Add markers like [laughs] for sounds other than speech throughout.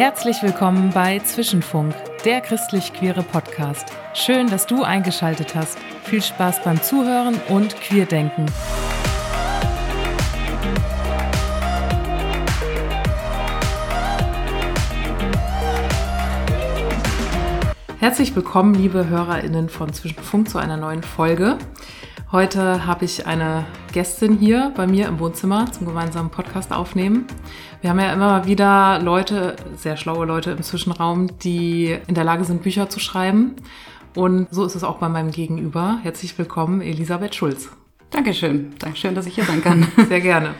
Herzlich willkommen bei Zwischenfunk, der christlich-queere Podcast. Schön, dass du eingeschaltet hast. Viel Spaß beim Zuhören und Queerdenken. Herzlich willkommen, liebe HörerInnen von Zwischenfunk, zu einer neuen Folge. Heute habe ich eine Gästin hier bei mir im Wohnzimmer zum gemeinsamen Podcast aufnehmen. Wir haben ja immer mal wieder Leute, sehr schlaue Leute im Zwischenraum, die in der Lage sind, Bücher zu schreiben. Und so ist es auch bei meinem Gegenüber. Herzlich willkommen, Elisabeth Schulz. Dankeschön. Dankeschön, dass ich hier sein kann. [laughs] Sehr gerne.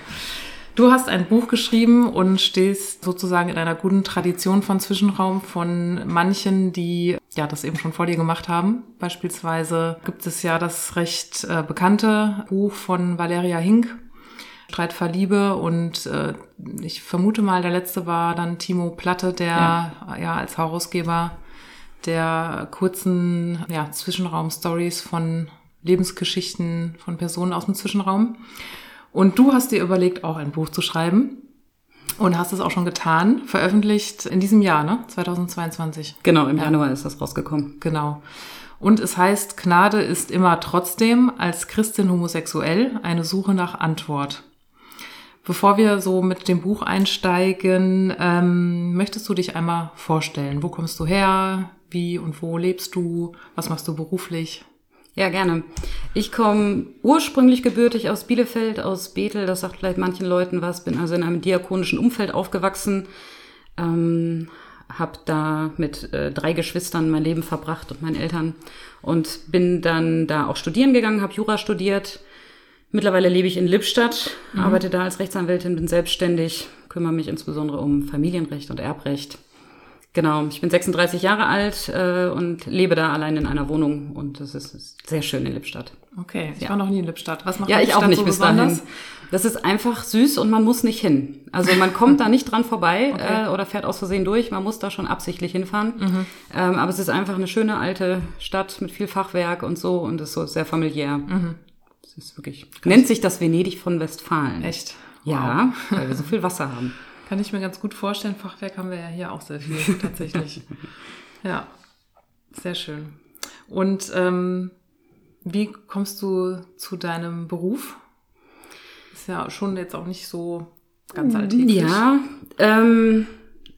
Du hast ein Buch geschrieben und stehst sozusagen in einer guten Tradition von Zwischenraum von manchen, die ja das eben schon vor dir gemacht haben. Beispielsweise gibt es ja das recht äh, bekannte Buch von Valeria Hink, Streit Liebe und äh, ich vermute mal, der letzte war dann Timo Platte, der ja, ja als Herausgeber der kurzen ja, Zwischenraum-Stories von Lebensgeschichten von Personen aus dem Zwischenraum. Und du hast dir überlegt, auch ein Buch zu schreiben. Und hast es auch schon getan, veröffentlicht in diesem Jahr, ne? 2022. Genau, im ja. Januar ist das rausgekommen. Genau. Und es heißt, Gnade ist immer trotzdem als Christin homosexuell eine Suche nach Antwort. Bevor wir so mit dem Buch einsteigen, ähm, möchtest du dich einmal vorstellen? Wo kommst du her? Wie und wo lebst du? Was machst du beruflich? Ja, gerne. Ich komme ursprünglich gebürtig aus Bielefeld, aus Bethel. Das sagt vielleicht manchen Leuten was. Bin also in einem diakonischen Umfeld aufgewachsen. Ähm, habe da mit äh, drei Geschwistern mein Leben verbracht und meinen Eltern und bin dann da auch studieren gegangen, habe Jura studiert. Mittlerweile lebe ich in Lippstadt, mhm. arbeite da als Rechtsanwältin, bin selbstständig, kümmere mich insbesondere um Familienrecht und Erbrecht. Genau, ich bin 36 Jahre alt äh, und lebe da allein in einer Wohnung und das ist, ist sehr schön in Lippstadt. Okay, ich ja. war noch nie in Lippstadt. Was macht ja, Lippstadt ich auch nicht so bis besonders? dahin. Das ist einfach süß und man muss nicht hin. Also man kommt da nicht dran vorbei [laughs] okay. äh, oder fährt aus Versehen durch. Man muss da schon absichtlich hinfahren. Mhm. Ähm, aber es ist einfach eine schöne alte Stadt mit viel Fachwerk und so und ist so sehr familiär. Mhm. Es ist wirklich. Nennt sich das Venedig von Westfalen. Echt? Ja, weil wir so viel Wasser haben. Kann ich mir ganz gut vorstellen. Fachwerk haben wir ja hier auch sehr viel [laughs] tatsächlich. ja, sehr schön. Und ähm, wie kommst du zu deinem Beruf? Ist ja schon jetzt auch nicht so ganz alltäglich. Ja, ähm,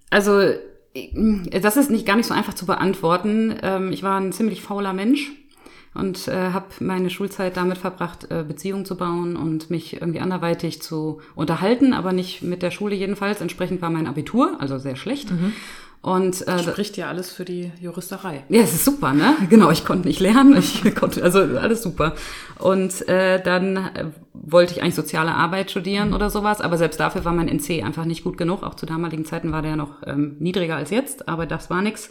also das ist nicht gar nicht so einfach zu beantworten. Ähm, ich war ein ziemlich fauler Mensch und äh, habe meine Schulzeit damit verbracht, äh, Beziehungen zu bauen und mich irgendwie anderweitig zu unterhalten, aber nicht mit der Schule jedenfalls. Entsprechend war mein Abitur, also sehr schlecht. Mhm. Und äh, spricht ja alles für die Juristerei. Ja, es ist super, ne? [laughs] Genau, ich konnte nicht lernen, ich [laughs] konnte also alles super. Und äh, dann äh, wollte ich eigentlich soziale Arbeit studieren mhm. oder sowas, aber selbst dafür war mein NC einfach nicht gut genug. Auch zu damaligen Zeiten war der noch ähm, niedriger als jetzt, aber das war nix.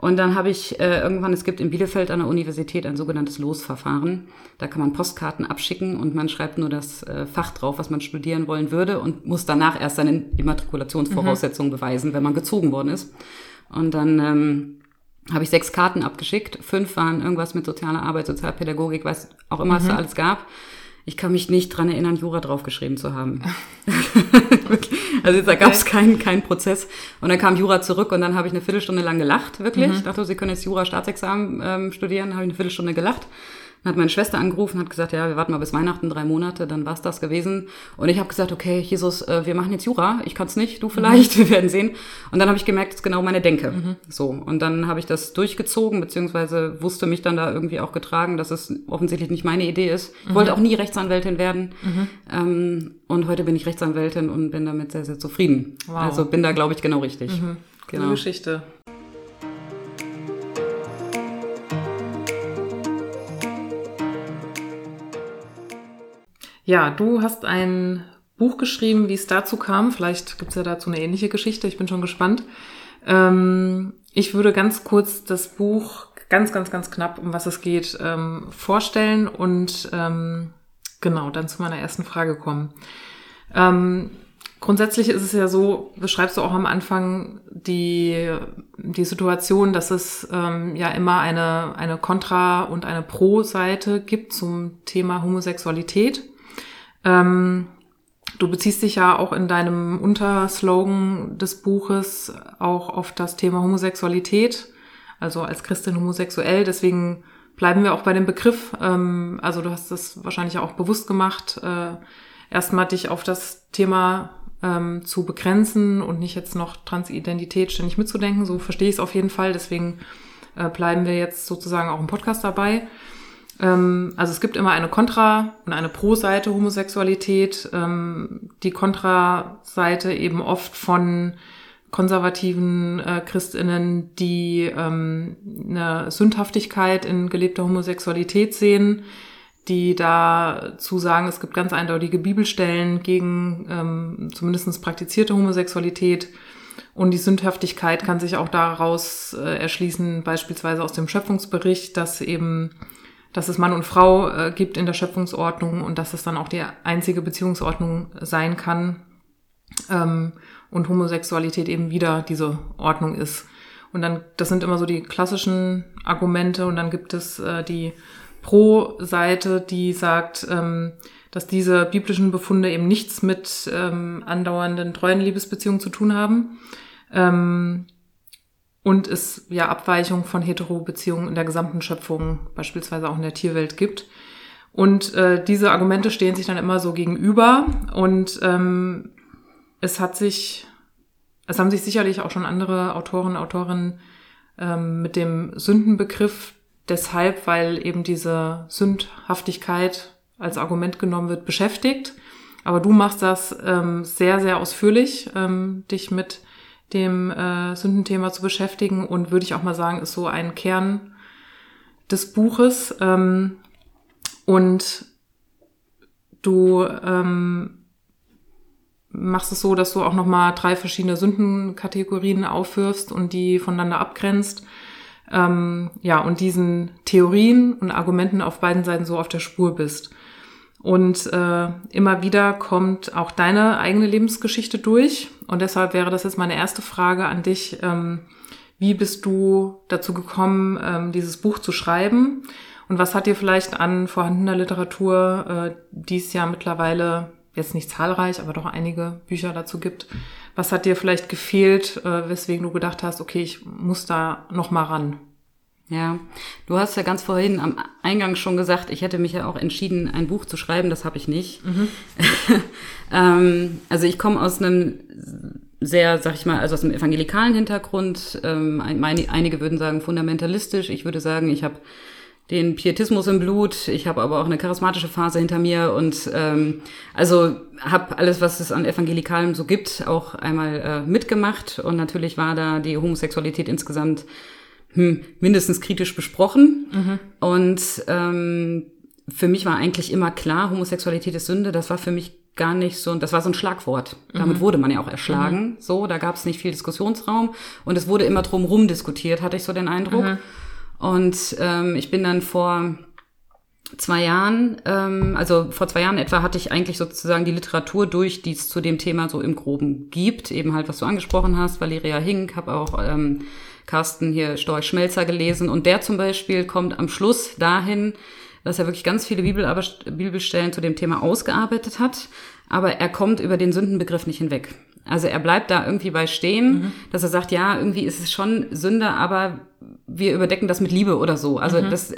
Und dann habe ich äh, irgendwann, es gibt in Bielefeld an der Universität ein sogenanntes Losverfahren. Da kann man Postkarten abschicken und man schreibt nur das äh, Fach drauf, was man studieren wollen würde und muss danach erst seine Immatrikulationsvoraussetzungen mhm. beweisen, wenn man gezogen worden ist. Und dann ähm, habe ich sechs Karten abgeschickt. Fünf waren irgendwas mit sozialer Arbeit, Sozialpädagogik, was auch immer mhm. es da alles gab. Ich kann mich nicht dran erinnern, Jura draufgeschrieben zu haben. [laughs] [laughs] also da gab es keinen keinen Prozess. Und dann kam Jura zurück und dann habe ich eine Viertelstunde lang gelacht, wirklich. Mhm. Ich dachte, Sie können jetzt Jura-Staatsexamen ähm, studieren, habe ich eine Viertelstunde gelacht. Dann hat meine Schwester angerufen, hat gesagt, ja, wir warten mal bis Weihnachten, drei Monate, dann war's das gewesen. Und ich habe gesagt, okay, Jesus, äh, wir machen jetzt Jura, ich kann's nicht, du vielleicht, mhm. [laughs] wir werden sehen. Und dann habe ich gemerkt, das ist genau meine Denke. Mhm. So. Und dann habe ich das durchgezogen, beziehungsweise wusste mich dann da irgendwie auch getragen, dass es offensichtlich nicht meine Idee ist. Ich mhm. wollte auch nie Rechtsanwältin werden. Mhm. Ähm, und heute bin ich Rechtsanwältin und bin damit sehr, sehr zufrieden. Wow. Also bin da, glaube ich, genau richtig. Mhm. Genau. Geschichte. Ja, du hast ein Buch geschrieben, wie es dazu kam. Vielleicht gibt es ja dazu eine ähnliche Geschichte. Ich bin schon gespannt. Ähm, ich würde ganz kurz das Buch ganz, ganz, ganz knapp, um was es geht, ähm, vorstellen und ähm, genau dann zu meiner ersten Frage kommen. Ähm, Grundsätzlich ist es ja so, beschreibst du auch am Anfang die, die Situation, dass es ähm, ja immer eine, eine Kontra- und eine Pro-Seite gibt zum Thema Homosexualität. Ähm, du beziehst dich ja auch in deinem Unterslogan des Buches auch auf das Thema Homosexualität, also als Christin homosexuell. Deswegen bleiben wir auch bei dem Begriff. Ähm, also du hast das wahrscheinlich auch bewusst gemacht, äh, erstmal dich auf das Thema ähm, zu begrenzen und nicht jetzt noch Transidentität ständig mitzudenken. So verstehe ich es auf jeden Fall. Deswegen äh, bleiben wir jetzt sozusagen auch im Podcast dabei. Ähm, also es gibt immer eine Kontra- und eine Pro-Seite Homosexualität. Ähm, die Kontra-Seite eben oft von konservativen äh, Christinnen, die ähm, eine Sündhaftigkeit in gelebter Homosexualität sehen, die dazu sagen, es gibt ganz eindeutige Bibelstellen gegen ähm, zumindest praktizierte Homosexualität. Und die Sündhaftigkeit kann sich auch daraus äh, erschließen, beispielsweise aus dem Schöpfungsbericht, dass eben, dass es Mann und Frau äh, gibt in der Schöpfungsordnung und dass es dann auch die einzige Beziehungsordnung sein kann ähm, und Homosexualität eben wieder diese Ordnung ist. Und dann, das sind immer so die klassischen Argumente und dann gibt es äh, die Pro-Seite, die sagt, ähm, dass diese biblischen Befunde eben nichts mit ähm, andauernden treuen Liebesbeziehungen zu tun haben. Ähm, und es ja Abweichungen von Hetero-Beziehungen in der gesamten Schöpfung, beispielsweise auch in der Tierwelt gibt. Und äh, diese Argumente stehen sich dann immer so gegenüber und ähm, es hat sich, es haben sich sicherlich auch schon andere Autoren, Autorinnen ähm, mit dem Sündenbegriff deshalb, weil eben diese Sündhaftigkeit als Argument genommen wird, beschäftigt. Aber du machst das ähm, sehr, sehr ausführlich, ähm, dich mit dem äh, Sündenthema zu beschäftigen und würde ich auch mal sagen, ist so ein Kern des Buches. Ähm, und du ähm, machst es so, dass du auch nochmal drei verschiedene Sündenkategorien aufwirfst und die voneinander abgrenzt ähm, ja, und diesen Theorien und Argumenten auf beiden Seiten so auf der Spur bist. Und äh, immer wieder kommt auch deine eigene Lebensgeschichte durch. Und deshalb wäre das jetzt meine erste Frage an dich. Ähm, wie bist du dazu gekommen, ähm, dieses Buch zu schreiben? Und was hat dir vielleicht an vorhandener Literatur, äh, die es ja mittlerweile jetzt nicht zahlreich, aber doch einige Bücher dazu gibt, was hat dir vielleicht gefehlt, äh, weswegen du gedacht hast, okay, ich muss da noch mal ran? Ja, du hast ja ganz vorhin am Eingang schon gesagt, ich hätte mich ja auch entschieden, ein Buch zu schreiben. Das habe ich nicht. Mhm. [laughs] ähm, also ich komme aus einem sehr, sag ich mal, also aus einem evangelikalen Hintergrund. Ähm, meine, einige würden sagen fundamentalistisch. Ich würde sagen, ich habe den Pietismus im Blut. Ich habe aber auch eine charismatische Phase hinter mir und ähm, also habe alles, was es an Evangelikalem so gibt, auch einmal äh, mitgemacht. Und natürlich war da die Homosexualität insgesamt hm, mindestens kritisch besprochen. Mhm. Und ähm, für mich war eigentlich immer klar, Homosexualität ist Sünde. Das war für mich gar nicht so, das war so ein Schlagwort. Damit mhm. wurde man ja auch erschlagen. Mhm. So, da gab es nicht viel Diskussionsraum und es wurde immer drumherum diskutiert, hatte ich so den Eindruck. Mhm. Und ähm, ich bin dann vor zwei Jahren, ähm, also vor zwei Jahren etwa, hatte ich eigentlich sozusagen die Literatur durch, die es zu dem Thema so im Groben gibt. Eben halt, was du angesprochen hast, Valeria Hink, habe auch ähm, Carsten hier Storch Schmelzer gelesen. Und der zum Beispiel kommt am Schluss dahin, dass er wirklich ganz viele Bibel, Bibelstellen zu dem Thema ausgearbeitet hat. Aber er kommt über den Sündenbegriff nicht hinweg. Also er bleibt da irgendwie bei stehen, mhm. dass er sagt, ja, irgendwie ist es schon Sünde, aber wir überdecken das mit Liebe oder so. Also mhm. das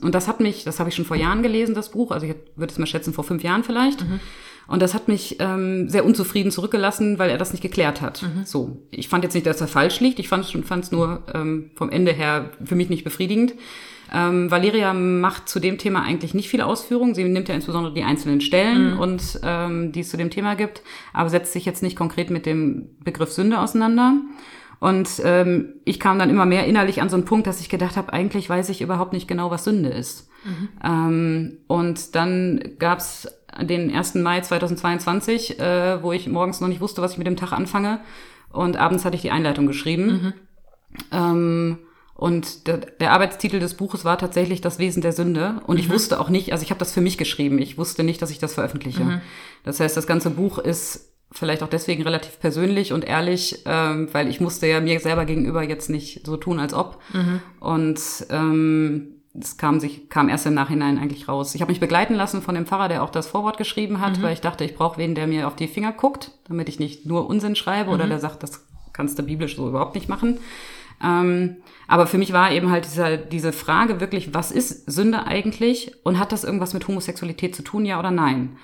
und das hat mich, das habe ich schon vor Jahren gelesen, das Buch. Also ich würde es mal schätzen vor fünf Jahren vielleicht. Mhm. Und das hat mich ähm, sehr unzufrieden zurückgelassen, weil er das nicht geklärt hat. Mhm. So, ich fand jetzt nicht, dass er falsch liegt. Ich fand es nur ähm, vom Ende her für mich nicht befriedigend. Ähm, Valeria macht zu dem Thema eigentlich nicht viel Ausführung. Sie nimmt ja insbesondere die einzelnen Stellen mhm. und ähm, die es zu dem Thema gibt, aber setzt sich jetzt nicht konkret mit dem Begriff Sünde auseinander. Und ähm, ich kam dann immer mehr innerlich an so einen Punkt, dass ich gedacht habe, eigentlich weiß ich überhaupt nicht genau, was Sünde ist. Mhm. Ähm, und dann gab's den 1. Mai 2022, äh, wo ich morgens noch nicht wusste, was ich mit dem Tag anfange. Und abends hatte ich die Einleitung geschrieben. Mhm. Ähm, und der, der, Arbeitstitel des Buches war tatsächlich Das Wesen der Sünde. Und mhm. ich wusste auch nicht, also ich habe das für mich geschrieben. Ich wusste nicht, dass ich das veröffentliche. Mhm. Das heißt, das ganze Buch ist vielleicht auch deswegen relativ persönlich und ehrlich, ähm, weil ich musste ja mir selber gegenüber jetzt nicht so tun, als ob. Mhm. Und ähm, es kam sich kam erst im Nachhinein eigentlich raus. Ich habe mich begleiten lassen von dem Pfarrer, der auch das Vorwort geschrieben hat, mhm. weil ich dachte, ich brauche wen, der mir auf die Finger guckt, damit ich nicht nur Unsinn schreibe mhm. oder der sagt, das kannst du biblisch so überhaupt nicht machen. Ähm, aber für mich war eben halt dieser, diese Frage wirklich, was ist Sünde eigentlich und hat das irgendwas mit Homosexualität zu tun, ja oder nein?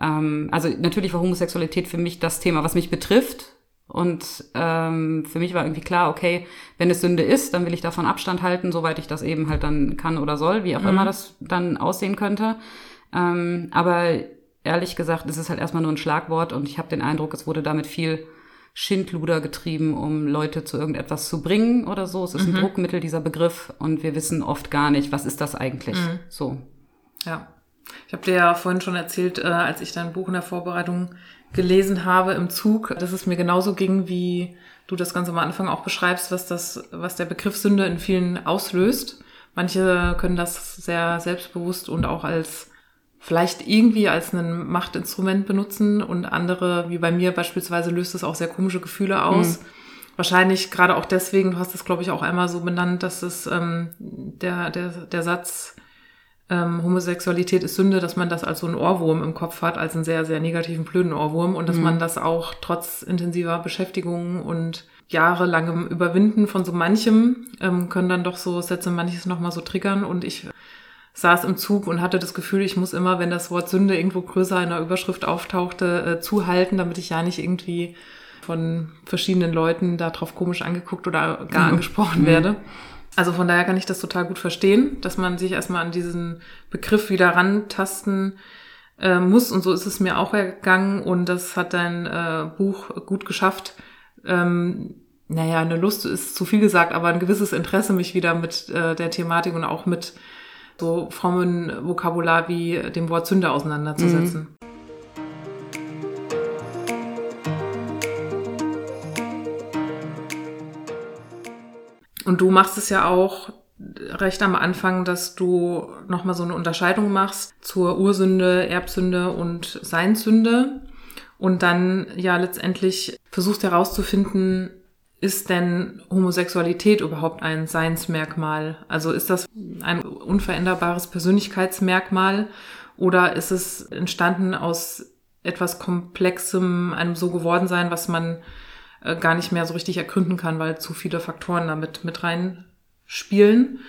Ähm, also natürlich war Homosexualität für mich das Thema, was mich betrifft. Und ähm, für mich war irgendwie klar, okay, wenn es Sünde ist, dann will ich davon Abstand halten, soweit ich das eben halt dann kann oder soll, wie auch mhm. immer das dann aussehen könnte. Ähm, aber ehrlich gesagt, es ist halt erstmal nur ein Schlagwort und ich habe den Eindruck, es wurde damit viel Schindluder getrieben, um Leute zu irgendetwas zu bringen oder so. Es ist mhm. ein Druckmittel, dieser Begriff, und wir wissen oft gar nicht, was ist das eigentlich. Mhm. So. Ja. Ich habe dir ja vorhin schon erzählt, äh, als ich dein Buch in der Vorbereitung gelesen habe im Zug, dass es mir genauso ging, wie du das ganz am Anfang auch beschreibst, was das, was der Begriff Sünde in vielen auslöst. Manche können das sehr selbstbewusst und auch als vielleicht irgendwie als ein Machtinstrument benutzen und andere, wie bei mir beispielsweise, löst es auch sehr komische Gefühle aus. Mhm. Wahrscheinlich gerade auch deswegen, du hast es, glaube ich, auch einmal so benannt, dass es ähm, der, der, der Satz ähm, Homosexualität ist Sünde, dass man das als so ein Ohrwurm im Kopf hat, als einen sehr, sehr negativen, blöden Ohrwurm und dass mhm. man das auch trotz intensiver Beschäftigung und jahrelangem Überwinden von so manchem ähm, können dann doch so Sätze manches nochmal so triggern und ich saß im Zug und hatte das Gefühl, ich muss immer, wenn das Wort Sünde irgendwo größer in der Überschrift auftauchte, äh, zuhalten, damit ich ja nicht irgendwie von verschiedenen Leuten darauf komisch angeguckt oder gar mhm. angesprochen mhm. Also von daher kann ich das total gut verstehen, dass man sich erstmal an diesen Begriff wieder rantasten äh, muss. Und so ist es mir auch ergangen und das hat dein äh, Buch gut geschafft. Ähm, naja, eine Lust ist zu viel gesagt, aber ein gewisses Interesse, mich wieder mit äh, der Thematik und auch mit so frommen Vokabular wie dem Wort Sünde auseinanderzusetzen. Mhm. Und du machst es ja auch recht am Anfang, dass du nochmal so eine Unterscheidung machst zur Ursünde, Erbsünde und Seinssünde. Und dann ja letztendlich versuchst herauszufinden, ist denn Homosexualität überhaupt ein Seinsmerkmal? Also ist das ein unveränderbares Persönlichkeitsmerkmal oder ist es entstanden aus etwas Komplexem, einem so geworden sein, was man äh, gar nicht mehr so richtig ergründen kann, weil zu viele Faktoren damit mit reinspielen?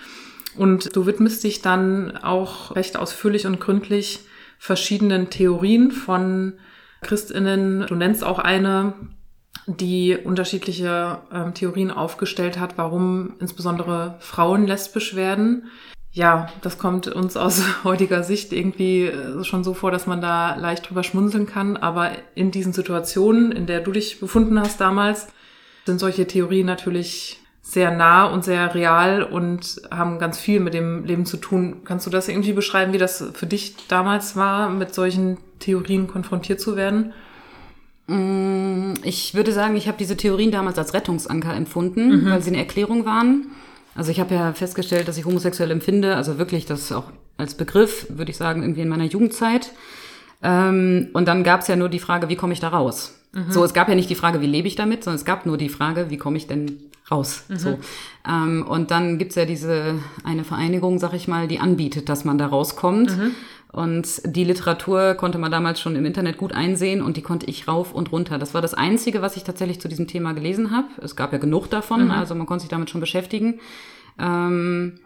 Und du widmest dich dann auch recht ausführlich und gründlich verschiedenen Theorien von Christinnen. Du nennst auch eine, die unterschiedliche ähm, Theorien aufgestellt hat, warum insbesondere Frauen lesbisch werden. Ja, das kommt uns aus [laughs] heutiger Sicht irgendwie äh, schon so vor, dass man da leicht drüber schmunzeln kann. Aber in diesen Situationen, in der du dich befunden hast damals, sind solche Theorien natürlich sehr nah und sehr real und haben ganz viel mit dem Leben zu tun. Kannst du das irgendwie beschreiben, wie das für dich damals war, mit solchen Theorien konfrontiert zu werden? Mm, ich würde sagen, ich habe diese Theorien damals als Rettungsanker empfunden, mhm. weil sie eine Erklärung waren. Also ich habe ja festgestellt, dass ich homosexuell empfinde, also wirklich das auch als Begriff, würde ich sagen, irgendwie in meiner Jugendzeit. Ähm, und dann gab es ja nur die Frage, wie komme ich da raus? Mhm. So, es gab ja nicht die Frage, wie lebe ich damit, sondern es gab nur die Frage, wie komme ich denn raus? Mhm. So. Ähm, und dann gibt's ja diese eine Vereinigung, sag ich mal, die anbietet, dass man da rauskommt. Mhm. Und die Literatur konnte man damals schon im Internet gut einsehen und die konnte ich rauf und runter. Das war das Einzige, was ich tatsächlich zu diesem Thema gelesen habe. Es gab ja genug davon, mhm. also man konnte sich damit schon beschäftigen. Ähm,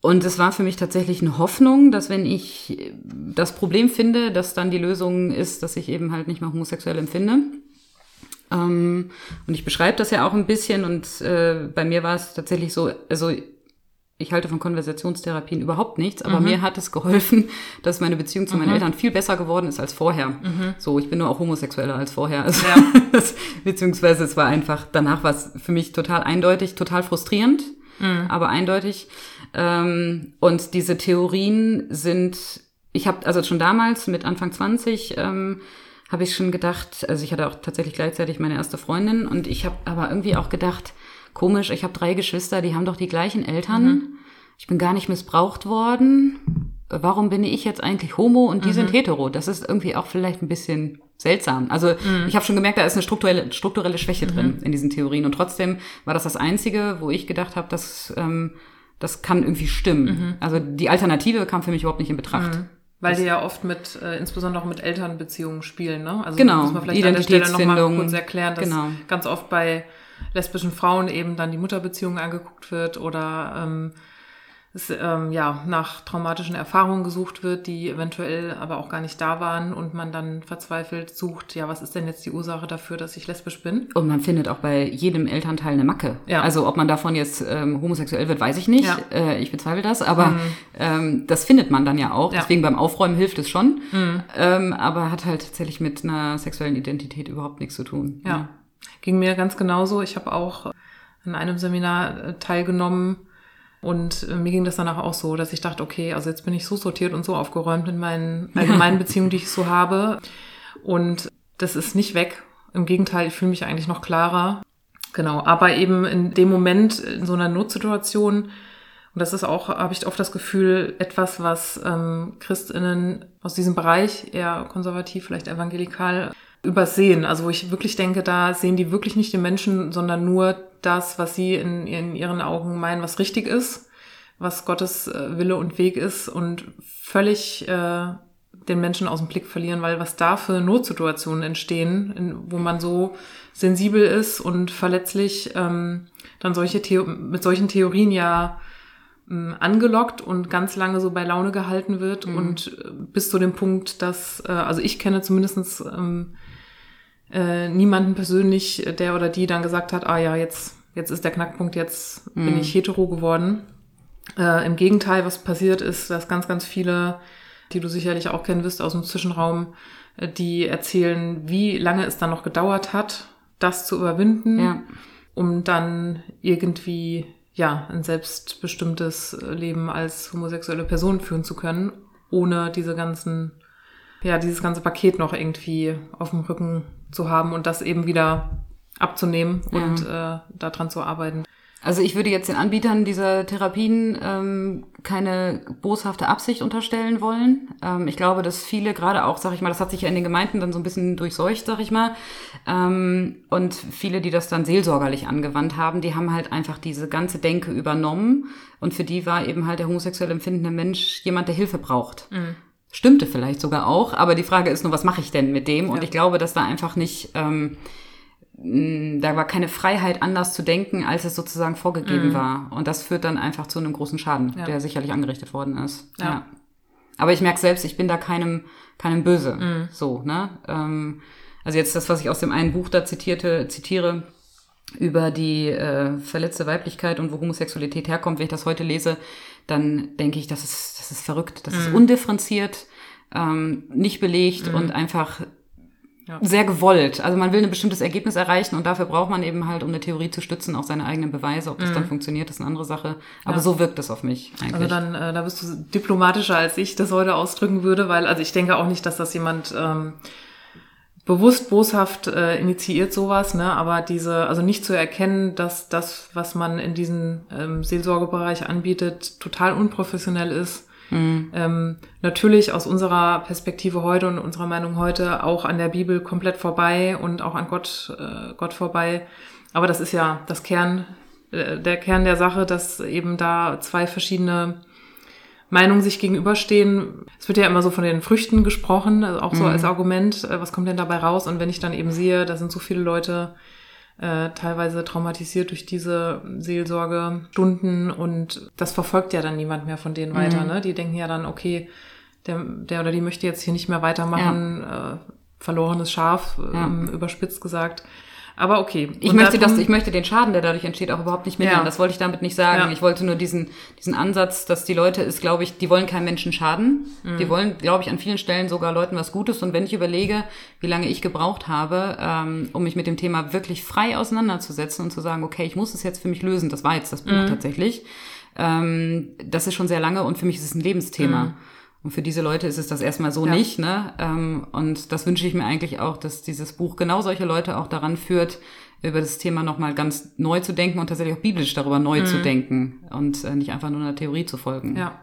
und es war für mich tatsächlich eine Hoffnung, dass wenn ich das Problem finde, dass dann die Lösung ist, dass ich eben halt nicht mehr homosexuell empfinde. Ähm, und ich beschreibe das ja auch ein bisschen und äh, bei mir war es tatsächlich so, also ich halte von Konversationstherapien überhaupt nichts, aber mhm. mir hat es geholfen, [laughs] dass meine Beziehung zu meinen mhm. Eltern viel besser geworden ist als vorher. Mhm. So, ich bin nur auch homosexueller als vorher. Also, ja. [laughs] das, beziehungsweise es war einfach, danach war es für mich total eindeutig, total frustrierend, mhm. aber eindeutig. Ähm, und diese Theorien sind, ich habe also schon damals mit Anfang 20 ähm, habe ich schon gedacht, also ich hatte auch tatsächlich gleichzeitig meine erste Freundin und ich habe aber irgendwie auch gedacht, komisch, ich habe drei Geschwister, die haben doch die gleichen Eltern. Mhm. Ich bin gar nicht missbraucht worden. Warum bin ich jetzt eigentlich homo und die mhm. sind hetero? Das ist irgendwie auch vielleicht ein bisschen seltsam. Also mhm. ich habe schon gemerkt, da ist eine strukturelle, strukturelle Schwäche mhm. drin in diesen Theorien. Und trotzdem war das das Einzige, wo ich gedacht habe, dass ähm, das kann irgendwie stimmen. Mhm. Also die Alternative kam für mich überhaupt nicht in Betracht. Mhm. Weil die ja oft mit, äh, insbesondere mit Elternbeziehungen spielen, ne? Also genau, muss man vielleicht an der Stelle nochmal kurz erklären, dass genau. ganz oft bei lesbischen Frauen eben dann die Mutterbeziehung angeguckt wird oder ähm, es ähm, ja nach traumatischen Erfahrungen gesucht wird, die eventuell aber auch gar nicht da waren und man dann verzweifelt sucht, ja, was ist denn jetzt die Ursache dafür, dass ich lesbisch bin? Und man findet auch bei jedem Elternteil eine Macke. Ja. Also ob man davon jetzt ähm, homosexuell wird, weiß ich nicht. Ja. Äh, ich bezweifle das, aber mhm. ähm, das findet man dann ja auch. Ja. Deswegen beim Aufräumen hilft es schon, mhm. ähm, aber hat halt tatsächlich mit einer sexuellen Identität überhaupt nichts zu tun. Ja, ja. Ging mir ganz genauso. Ich habe auch an einem Seminar äh, teilgenommen und äh, mir ging das danach auch so, dass ich dachte, okay, also jetzt bin ich so sortiert und so aufgeräumt in meinen [laughs] allgemeinen Beziehungen, die ich so habe. Und das ist nicht weg. Im Gegenteil, ich fühle mich eigentlich noch klarer. Genau, aber eben in dem Moment, in so einer Notsituation, und das ist auch, habe ich oft das Gefühl, etwas, was ähm, Christinnen aus diesem Bereich, eher konservativ, vielleicht evangelikal, übersehen. Also wo ich wirklich denke, da sehen die wirklich nicht den Menschen, sondern nur das, was sie in, in ihren Augen meinen, was richtig ist, was Gottes äh, Wille und Weg ist und völlig äh, den Menschen aus dem Blick verlieren, weil was da für Notsituationen entstehen, in, wo man so sensibel ist und verletzlich, ähm, dann solche Theo mit solchen Theorien ja ähm, angelockt und ganz lange so bei Laune gehalten wird mhm. und äh, bis zu dem Punkt, dass, äh, also ich kenne zumindestens ähm, äh, niemanden persönlich, der oder die dann gesagt hat, ah ja, jetzt, jetzt ist der Knackpunkt, jetzt mhm. bin ich hetero geworden. Äh, Im Gegenteil, was passiert ist, dass ganz, ganz viele, die du sicherlich auch kennen wirst aus dem Zwischenraum, äh, die erzählen, wie lange es dann noch gedauert hat, das zu überwinden, ja. um dann irgendwie ja ein selbstbestimmtes Leben als homosexuelle Person führen zu können, ohne diese ganzen ja, dieses ganze Paket noch irgendwie auf dem Rücken zu haben und das eben wieder abzunehmen ja. und äh, daran zu arbeiten. Also ich würde jetzt den Anbietern dieser Therapien ähm, keine boshafte Absicht unterstellen wollen. Ähm, ich glaube, dass viele gerade auch, sag ich mal, das hat sich ja in den Gemeinden dann so ein bisschen durchseucht, sag ich mal. Ähm, und viele, die das dann seelsorgerlich angewandt haben, die haben halt einfach diese ganze Denke übernommen. Und für die war eben halt der homosexuell empfindende Mensch jemand, der Hilfe braucht. Mhm. Stimmte vielleicht sogar auch, aber die Frage ist nur, was mache ich denn mit dem? Und ja. ich glaube, dass da einfach nicht, ähm, da war keine Freiheit, anders zu denken, als es sozusagen vorgegeben mhm. war. Und das führt dann einfach zu einem großen Schaden, ja. der sicherlich angerichtet worden ist. Ja. ja. Aber ich merke selbst, ich bin da keinem, keinem böse. Mhm. So, ne? Ähm, also jetzt das, was ich aus dem einen Buch da zitierte, zitiere, über die äh, verletzte Weiblichkeit und wo Homosexualität herkommt, wenn ich das heute lese, dann denke ich, das ist, das ist verrückt, das mhm. ist undifferenziert, ähm, nicht belegt mhm. und einfach ja. sehr gewollt. Also man will ein bestimmtes Ergebnis erreichen und dafür braucht man eben halt, um eine Theorie zu stützen, auch seine eigenen Beweise. Ob das mhm. dann funktioniert, ist eine andere Sache. Aber ja. so wirkt es auf mich eigentlich. Also dann, äh, da bist du diplomatischer, als ich das heute ausdrücken würde, weil also ich denke auch nicht, dass das jemand ähm, bewusst boshaft äh, initiiert sowas, ne? aber diese, also nicht zu erkennen, dass das, was man in diesem ähm, Seelsorgebereich anbietet, total unprofessionell ist. Mhm. Ähm, natürlich aus unserer Perspektive heute und unserer Meinung heute auch an der Bibel komplett vorbei und auch an Gott, äh, Gott vorbei. Aber das ist ja das Kern, äh, der Kern der Sache, dass eben da zwei verschiedene Meinungen sich gegenüberstehen. Es wird ja immer so von den Früchten gesprochen, also auch so mhm. als Argument, äh, was kommt denn dabei raus? Und wenn ich dann eben sehe, da sind so viele Leute äh, teilweise traumatisiert durch diese Seelsorgestunden und das verfolgt ja dann niemand mehr von denen mhm. weiter. Ne? Die denken ja dann, okay, der, der oder die möchte jetzt hier nicht mehr weitermachen, ja. äh, verlorenes Schaf, ja. ähm, überspitzt gesagt. Aber okay. Ich möchte das, ich möchte den Schaden, der dadurch entsteht, auch überhaupt nicht mitnehmen. Ja. Das wollte ich damit nicht sagen. Ja. Ich wollte nur diesen, diesen Ansatz, dass die Leute ist, glaube ich, die wollen keinem Menschen schaden. Mhm. Die wollen, glaube ich, an vielen Stellen sogar Leuten was Gutes. Und wenn ich überlege, wie lange ich gebraucht habe, ähm, um mich mit dem Thema wirklich frei auseinanderzusetzen und zu sagen, okay, ich muss es jetzt für mich lösen. Das war jetzt das Buch mhm. tatsächlich. Ähm, das ist schon sehr lange und für mich ist es ein Lebensthema. Mhm. Und für diese Leute ist es das erstmal so ja. nicht. Ne? Ähm, und das wünsche ich mir eigentlich auch, dass dieses Buch genau solche Leute auch daran führt, über das Thema nochmal ganz neu zu denken und tatsächlich auch biblisch darüber neu mhm. zu denken und äh, nicht einfach nur einer Theorie zu folgen. Ja.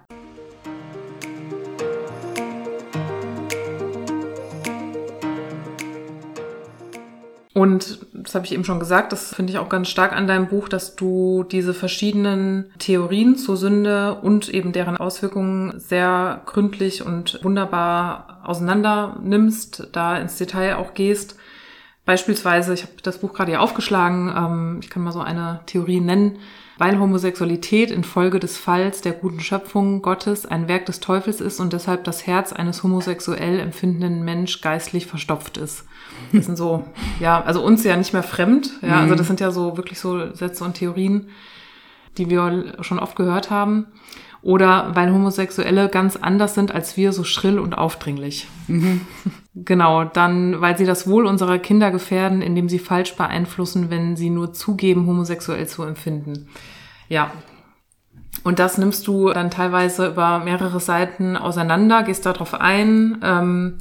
Und das habe ich eben schon gesagt, das finde ich auch ganz stark an deinem Buch, dass du diese verschiedenen Theorien zur Sünde und eben deren Auswirkungen sehr gründlich und wunderbar auseinander nimmst, da ins Detail auch gehst. Beispielsweise, ich habe das Buch gerade hier aufgeschlagen, ähm, ich kann mal so eine Theorie nennen, weil Homosexualität infolge des Falls der guten Schöpfung Gottes ein Werk des Teufels ist und deshalb das Herz eines homosexuell empfindenden Mensch geistlich verstopft ist. Das sind so, ja, also uns ja nicht mehr fremd. Ja, also mhm. das sind ja so wirklich so Sätze und Theorien, die wir schon oft gehört haben. Oder weil Homosexuelle ganz anders sind als wir, so schrill und aufdringlich. Mhm. [laughs] Genau, dann, weil sie das Wohl unserer Kinder gefährden, indem sie falsch beeinflussen, wenn sie nur zugeben, homosexuell zu empfinden. Ja. Und das nimmst du dann teilweise über mehrere Seiten auseinander, gehst darauf ein, ähm,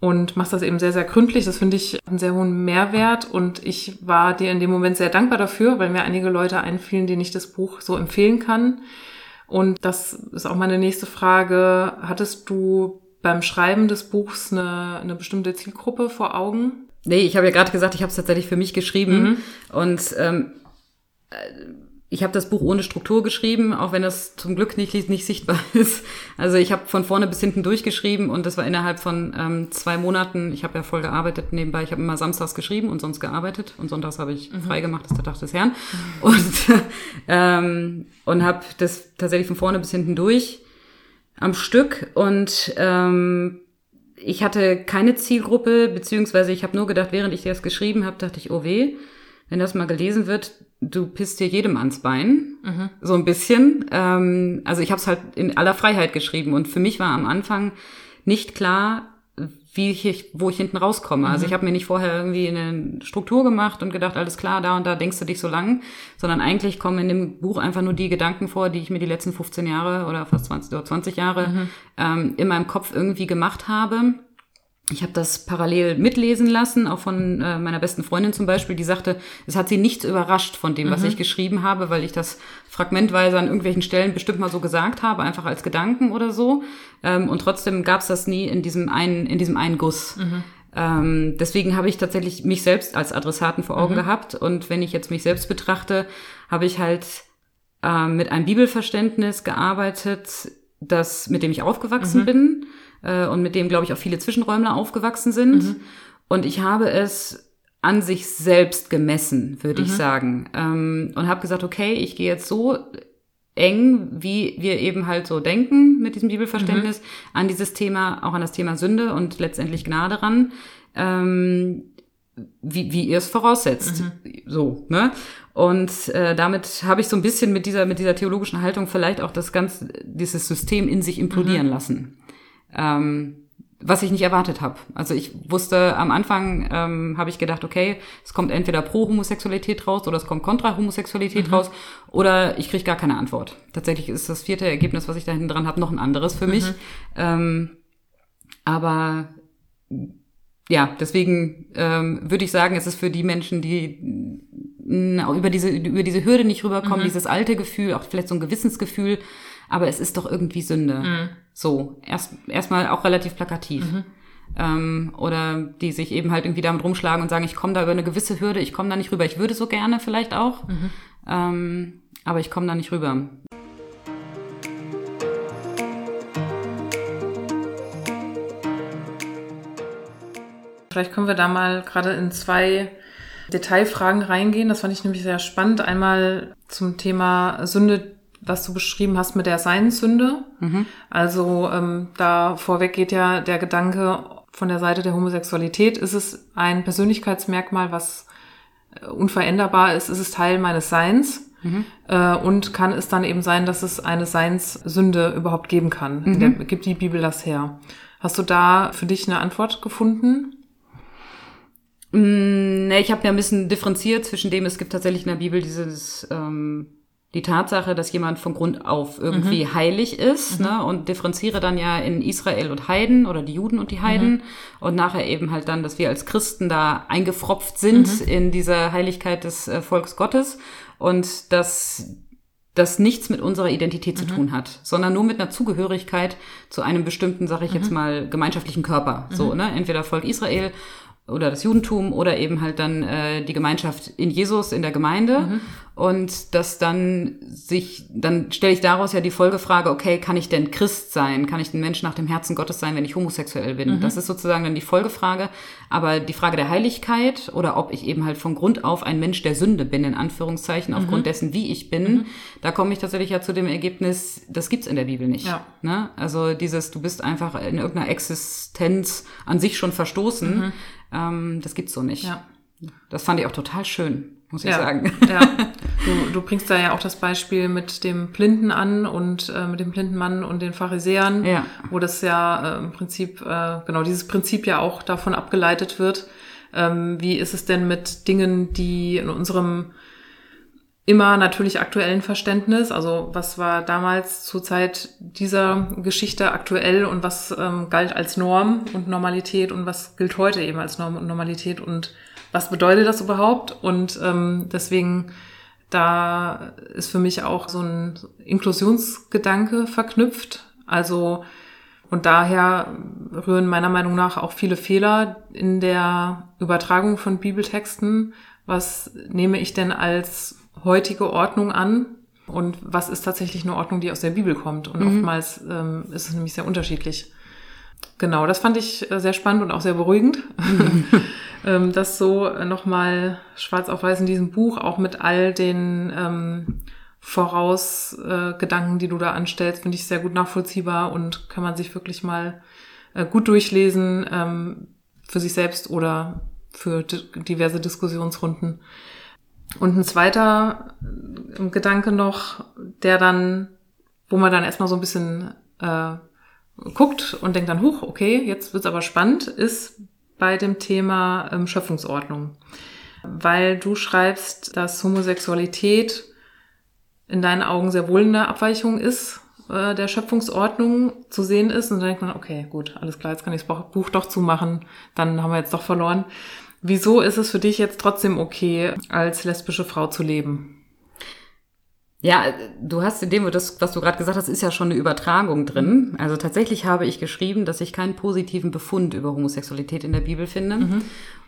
und machst das eben sehr, sehr gründlich. Das finde ich einen sehr hohen Mehrwert und ich war dir in dem Moment sehr dankbar dafür, weil mir einige Leute einfielen, denen ich das Buch so empfehlen kann. Und das ist auch meine nächste Frage. Hattest du beim Schreiben des Buchs eine, eine bestimmte Zielgruppe vor Augen? Nee, ich habe ja gerade gesagt, ich habe es tatsächlich für mich geschrieben mhm. und ähm, ich habe das Buch ohne Struktur geschrieben, auch wenn das zum Glück nicht, nicht sichtbar [laughs] ist. Also ich habe von vorne bis hinten durchgeschrieben und das war innerhalb von ähm, zwei Monaten. Ich habe ja voll gearbeitet nebenbei. Ich habe immer samstags geschrieben und sonst gearbeitet und sonntags habe ich mhm. frei gemacht, das ist der Tag des Herrn. Mhm. [laughs] Und, ähm, und habe das tatsächlich von vorne bis hinten durch am Stück und ähm, ich hatte keine Zielgruppe, beziehungsweise ich habe nur gedacht, während ich das geschrieben habe, dachte ich, oh weh, wenn das mal gelesen wird, du pisst dir jedem ans Bein, mhm. so ein bisschen. Ähm, also ich habe es halt in aller Freiheit geschrieben und für mich war am Anfang nicht klar, wie ich, wo ich hinten rauskomme. Also mhm. Also ich habe mir nicht vorher irgendwie eine Struktur gemacht und gedacht, alles klar, da und da denkst du dich so lang, sondern eigentlich kommen in dem Buch einfach nur die Gedanken vor, die ich mir die letzten 15 Jahre oder fast 20 oder 20 Jahre mhm. ähm, in meinem Kopf irgendwie gemacht habe ich habe das parallel mitlesen lassen, auch von äh, meiner besten Freundin zum Beispiel, die sagte, es hat sie nichts überrascht von dem, was mhm. ich geschrieben habe, weil ich das fragmentweise an irgendwelchen Stellen bestimmt mal so gesagt habe, einfach als Gedanken oder so. Ähm, und trotzdem gab es das nie in diesem einen, in diesem einen Guss. Mhm. Ähm, deswegen habe ich tatsächlich mich selbst als Adressaten vor Augen mhm. gehabt. Und wenn ich jetzt mich selbst betrachte, habe ich halt äh, mit einem Bibelverständnis gearbeitet, das, mit dem ich aufgewachsen mhm. bin äh, und mit dem, glaube ich, auch viele Zwischenräumler aufgewachsen sind. Mhm. Und ich habe es an sich selbst gemessen, würde mhm. ich sagen. Ähm, und habe gesagt, okay, ich gehe jetzt so eng, wie wir eben halt so denken mit diesem Bibelverständnis, mhm. an dieses Thema, auch an das Thema Sünde und letztendlich Gnade ran, ähm, wie, wie ihr es voraussetzt. Mhm. So, ne? Und äh, damit habe ich so ein bisschen mit dieser, mit dieser theologischen Haltung vielleicht auch das ganze, dieses System in sich implodieren mhm. lassen ähm, was ich nicht erwartet habe. Also ich wusste am Anfang, ähm, habe ich gedacht, okay, es kommt entweder pro Homosexualität raus oder es kommt kontra Homosexualität mhm. raus oder ich kriege gar keine Antwort. Tatsächlich ist das vierte Ergebnis, was ich da hinten dran habe, noch ein anderes für mhm. mich. Ähm, aber ja, deswegen ähm, würde ich sagen, es ist für die Menschen, die über diese über diese Hürde nicht rüberkommen, mhm. dieses alte Gefühl, auch vielleicht so ein Gewissensgefühl, aber es ist doch irgendwie Sünde. Mhm. So, erst erstmal auch relativ plakativ. Mhm. Ähm, oder die sich eben halt irgendwie damit rumschlagen und sagen, ich komme da über eine gewisse Hürde, ich komme da nicht rüber. Ich würde so gerne vielleicht auch, mhm. ähm, aber ich komme da nicht rüber. Vielleicht können wir da mal gerade in zwei Detailfragen reingehen. Das fand ich nämlich sehr spannend. Einmal zum Thema Sünde, was du beschrieben hast mit der Seinssünde. Mhm. Also ähm, da vorweg geht ja der Gedanke von der Seite der Homosexualität, ist es ein Persönlichkeitsmerkmal, was äh, unveränderbar ist, ist es Teil meines Seins. Mhm. Äh, und kann es dann eben sein, dass es eine Seinssünde überhaupt geben kann. Mhm. Der, gibt die Bibel das her? Hast du da für dich eine Antwort gefunden? Mm, ne, ich habe ja ein bisschen differenziert zwischen dem, es gibt tatsächlich in der Bibel dieses ähm, die Tatsache, dass jemand von Grund auf irgendwie mhm. heilig ist, mhm. ne, und differenziere dann ja in Israel und Heiden oder die Juden und die Heiden mhm. und nachher eben halt dann, dass wir als Christen da eingefropft sind mhm. in diese Heiligkeit des äh, Volks Gottes und dass das nichts mit unserer Identität zu mhm. tun hat, sondern nur mit einer Zugehörigkeit zu einem bestimmten, sag ich jetzt mhm. mal, gemeinschaftlichen Körper. So, ne? Entweder Volk Israel oder das Judentum oder eben halt dann äh, die Gemeinschaft in Jesus in der Gemeinde mhm. und das dann sich dann stelle ich daraus ja die Folgefrage okay kann ich denn Christ sein kann ich ein Mensch nach dem Herzen Gottes sein wenn ich homosexuell bin mhm. das ist sozusagen dann die Folgefrage aber die Frage der Heiligkeit oder ob ich eben halt von Grund auf ein Mensch der Sünde bin in Anführungszeichen mhm. aufgrund dessen wie ich bin mhm. da komme ich tatsächlich ja zu dem Ergebnis das gibt's in der Bibel nicht ja. ne? also dieses du bist einfach in irgendeiner Existenz an sich schon verstoßen mhm. Ähm, das gibt's so nicht. Ja. Das fand ich auch total schön, muss ich ja. sagen. Ja. [laughs] Du, du bringst da ja auch das Beispiel mit dem Blinden an und äh, mit dem blinden Mann und den Pharisäern, ja. wo das ja äh, im Prinzip, äh, genau dieses Prinzip ja auch davon abgeleitet wird. Ähm, wie ist es denn mit Dingen, die in unserem immer natürlich aktuellen Verständnis. Also was war damals zur Zeit dieser Geschichte aktuell und was ähm, galt als Norm und Normalität und was gilt heute eben als Norm und Normalität und was bedeutet das überhaupt? Und ähm, deswegen da ist für mich auch so ein Inklusionsgedanke verknüpft. Also und daher rühren meiner Meinung nach auch viele Fehler in der Übertragung von Bibeltexten. Was nehme ich denn als heutige Ordnung an und was ist tatsächlich eine Ordnung, die aus der Bibel kommt. Und mhm. oftmals ähm, ist es nämlich sehr unterschiedlich. Genau, das fand ich äh, sehr spannend und auch sehr beruhigend, mhm. [laughs] ähm, das so nochmal schwarz auf weiß in diesem Buch, auch mit all den ähm, Vorausgedanken, äh, die du da anstellst, finde ich sehr gut nachvollziehbar und kann man sich wirklich mal äh, gut durchlesen ähm, für sich selbst oder für diverse Diskussionsrunden. Und ein zweiter äh, Gedanke noch, der dann, wo man dann erstmal so ein bisschen äh, guckt und denkt dann, huch, okay, jetzt wird's aber spannend, ist bei dem Thema ähm, Schöpfungsordnung. Weil du schreibst, dass Homosexualität in deinen Augen sehr wohl eine Abweichung ist äh, der Schöpfungsordnung zu sehen ist. Und dann denkt man, okay, gut, alles klar, jetzt kann ich das Buch doch zumachen, dann haben wir jetzt doch verloren. Wieso ist es für dich jetzt trotzdem okay, als lesbische Frau zu leben? Ja, du hast in dem, das, was du gerade gesagt hast, ist ja schon eine Übertragung drin. Also tatsächlich habe ich geschrieben, dass ich keinen positiven Befund über Homosexualität in der Bibel finde. Mhm.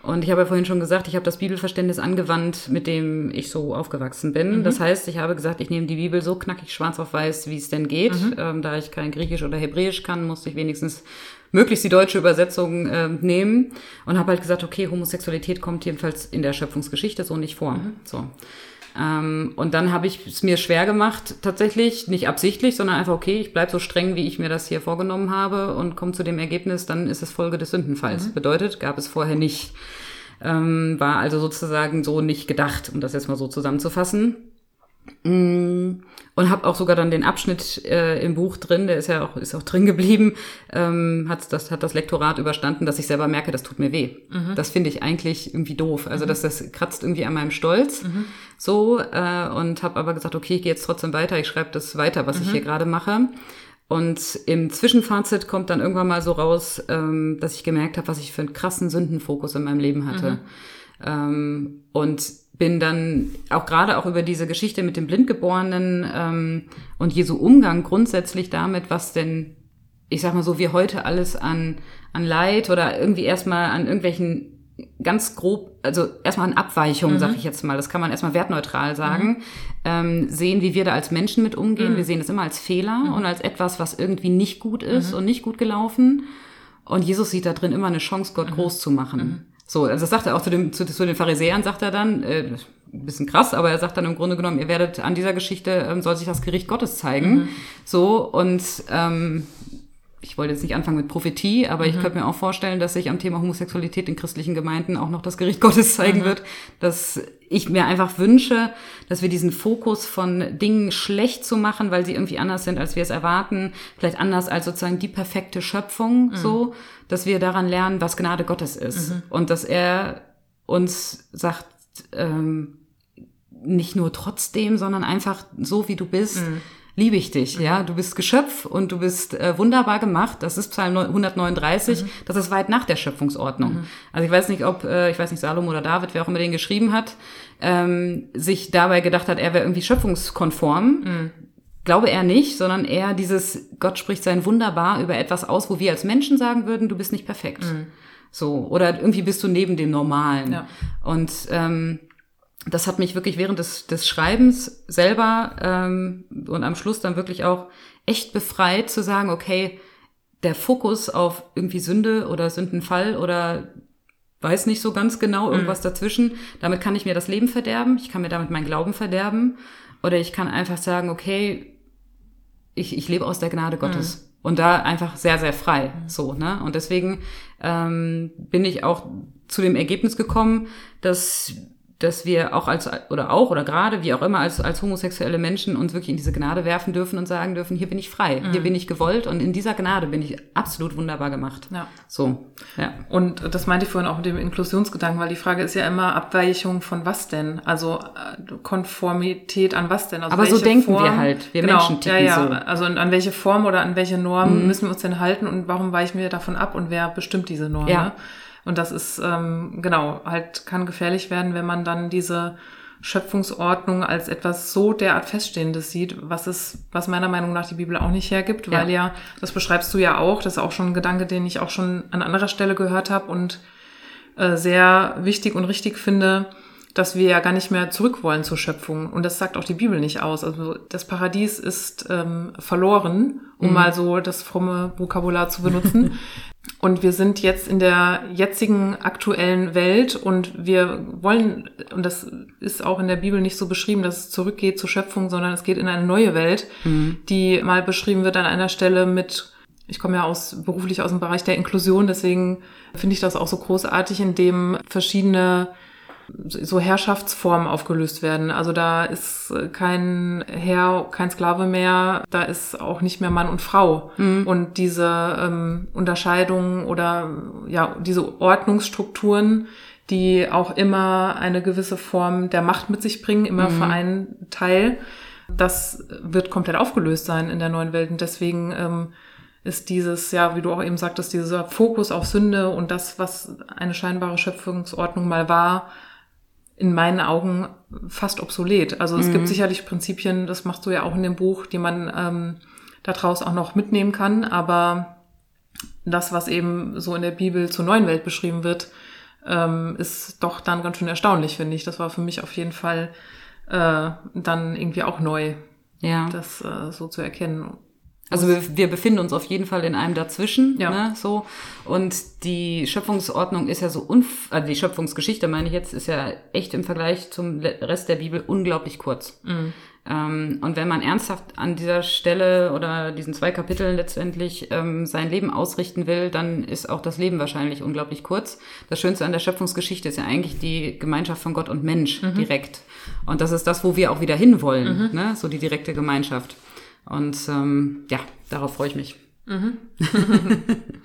Und ich habe ja vorhin schon gesagt, ich habe das Bibelverständnis angewandt, mit dem ich so aufgewachsen bin. Mhm. Das heißt, ich habe gesagt, ich nehme die Bibel so knackig schwarz auf weiß, wie es denn geht. Mhm. Ähm, da ich kein Griechisch oder Hebräisch kann, musste ich wenigstens möglichst die deutsche Übersetzung äh, nehmen und habe halt gesagt, okay, Homosexualität kommt jedenfalls in der Schöpfungsgeschichte so nicht vor. Mhm. So. Ähm, und dann habe ich es mir schwer gemacht, tatsächlich, nicht absichtlich, sondern einfach, okay, ich bleib so streng, wie ich mir das hier vorgenommen habe und komme zu dem Ergebnis, dann ist es Folge des Sündenfalls. Mhm. Bedeutet, gab es vorher nicht. Ähm, war also sozusagen so nicht gedacht, um das jetzt mal so zusammenzufassen. Mm, und habe auch sogar dann den Abschnitt äh, im Buch drin, der ist ja auch ist auch drin geblieben, ähm, hat das hat das Lektorat überstanden, dass ich selber merke, das tut mir weh. Mhm. Das finde ich eigentlich irgendwie doof. Also mhm. dass das kratzt irgendwie an meinem Stolz. Mhm. So äh, und habe aber gesagt, okay, ich gehe jetzt trotzdem weiter. Ich schreibe das weiter, was ich mhm. hier gerade mache. Und im Zwischenfazit kommt dann irgendwann mal so raus, ähm, dass ich gemerkt habe, was ich für einen krassen Sündenfokus in meinem Leben hatte. Mhm. Ähm, und bin dann auch gerade auch über diese Geschichte mit dem Blindgeborenen ähm, und Jesu Umgang grundsätzlich damit, was denn, ich sag mal so, wie heute alles an, an Leid oder irgendwie erstmal an irgendwelchen ganz grob, also erstmal an Abweichungen, mhm. sag ich jetzt mal, das kann man erstmal wertneutral sagen, mhm. ähm, sehen, wie wir da als Menschen mit umgehen. Mhm. Wir sehen es immer als Fehler mhm. und als etwas, was irgendwie nicht gut ist mhm. und nicht gut gelaufen. Und Jesus sieht da drin immer eine Chance, Gott mhm. groß zu machen. So, also das sagt er auch zu, dem, zu, zu den Pharisäern, sagt er dann, äh, ein bisschen krass, aber er sagt dann im Grunde genommen, ihr werdet an dieser Geschichte, ähm, soll sich das Gericht Gottes zeigen. Mhm. So, und ähm, ich wollte jetzt nicht anfangen mit Prophetie, aber mhm. ich könnte mir auch vorstellen, dass sich am Thema Homosexualität in christlichen Gemeinden auch noch das Gericht [laughs] Gottes zeigen mhm. wird, dass ich mir einfach wünsche, dass wir diesen Fokus von Dingen schlecht zu machen, weil sie irgendwie anders sind, als wir es erwarten, vielleicht anders als sozusagen die perfekte Schöpfung, mhm. so, dass wir daran lernen, was Gnade Gottes ist mhm. und dass er uns sagt, ähm, nicht nur trotzdem, sondern einfach so, wie du bist, mhm. Liebe ich dich. Ja, du bist Geschöpf und du bist äh, wunderbar gemacht. Das ist Psalm 139. Mhm. Das ist weit nach der Schöpfungsordnung. Mhm. Also ich weiß nicht, ob äh, ich weiß nicht Salom oder David, wer auch immer den geschrieben hat, ähm, sich dabei gedacht hat, er wäre irgendwie schöpfungskonform. Mhm glaube eher nicht, sondern eher dieses, Gott spricht sein wunderbar über etwas aus, wo wir als Menschen sagen würden, du bist nicht perfekt. Mhm. So, oder irgendwie bist du neben dem Normalen. Ja. Und ähm, das hat mich wirklich während des, des Schreibens selber ähm, und am Schluss dann wirklich auch echt befreit zu sagen, okay, der Fokus auf irgendwie Sünde oder Sündenfall oder weiß nicht so ganz genau, mhm. irgendwas mhm. dazwischen, damit kann ich mir das Leben verderben, ich kann mir damit meinen Glauben verderben oder ich kann einfach sagen, okay, ich, ich lebe aus der Gnade Gottes. Mhm. Und da einfach sehr, sehr frei. Mhm. So, ne? Und deswegen ähm, bin ich auch zu dem Ergebnis gekommen, dass dass wir auch als oder auch oder gerade wie auch immer als als homosexuelle Menschen uns wirklich in diese Gnade werfen dürfen und sagen dürfen, hier bin ich frei, mhm. hier bin ich gewollt und in dieser Gnade bin ich absolut wunderbar gemacht. Ja. So. Ja. Und das meinte ich vorhin auch mit dem Inklusionsgedanken, weil die Frage ist ja immer Abweichung von was denn? Also äh, Konformität an was denn? Also Aber so denken Form, wir halt, wir genau, Menschen ticken ja, ja. so. Also an welche Form oder an welche Norm mhm. müssen wir uns denn halten und warum weichen wir davon ab und wer bestimmt diese Norm? Ja. Ne? Und das ist, ähm, genau, halt kann gefährlich werden, wenn man dann diese Schöpfungsordnung als etwas so derart Feststehendes sieht, was es, was meiner Meinung nach die Bibel auch nicht hergibt, ja. weil ja, das beschreibst du ja auch, das ist auch schon ein Gedanke, den ich auch schon an anderer Stelle gehört habe und äh, sehr wichtig und richtig finde, dass wir ja gar nicht mehr zurück wollen zur Schöpfung. Und das sagt auch die Bibel nicht aus. Also das Paradies ist ähm, verloren, um mhm. mal so das fromme Vokabular zu benutzen. [laughs] und wir sind jetzt in der jetzigen aktuellen Welt und wir wollen, und das ist auch in der Bibel nicht so beschrieben, dass es zurückgeht zur Schöpfung, sondern es geht in eine neue Welt, mhm. die mal beschrieben wird an einer Stelle mit ich komme ja aus beruflich aus dem Bereich der Inklusion, deswegen finde ich das auch so großartig, in dem verschiedene so Herrschaftsformen aufgelöst werden. Also da ist kein Herr, kein Sklave mehr, da ist auch nicht mehr Mann und Frau. Mhm. Und diese ähm, Unterscheidungen oder ja, diese Ordnungsstrukturen, die auch immer eine gewisse Form der Macht mit sich bringen, immer mhm. für einen Teil, das wird komplett aufgelöst sein in der neuen Welt. Und deswegen ähm, ist dieses, ja, wie du auch eben sagtest, dieser Fokus auf Sünde und das, was eine scheinbare Schöpfungsordnung mal war, in meinen Augen fast obsolet. Also es mhm. gibt sicherlich Prinzipien, das machst du ja auch in dem Buch, die man ähm, daraus auch noch mitnehmen kann, aber das, was eben so in der Bibel zur neuen Welt beschrieben wird, ähm, ist doch dann ganz schön erstaunlich, finde ich. Das war für mich auf jeden Fall äh, dann irgendwie auch neu, ja. das äh, so zu erkennen. Also wir, wir befinden uns auf jeden Fall in einem dazwischen, ja. ne, so. Und die Schöpfungsordnung ist ja so unf also die Schöpfungsgeschichte meine ich jetzt ist ja echt im Vergleich zum Rest der Bibel unglaublich kurz. Mhm. Ähm, und wenn man ernsthaft an dieser Stelle oder diesen zwei Kapiteln letztendlich ähm, sein Leben ausrichten will, dann ist auch das Leben wahrscheinlich unglaublich kurz. Das Schönste an der Schöpfungsgeschichte ist ja eigentlich die Gemeinschaft von Gott und Mensch mhm. direkt. Und das ist das, wo wir auch wieder hinwollen, mhm. ne? so die direkte Gemeinschaft. Und ähm, ja, darauf freue ich mich. Mhm. [laughs]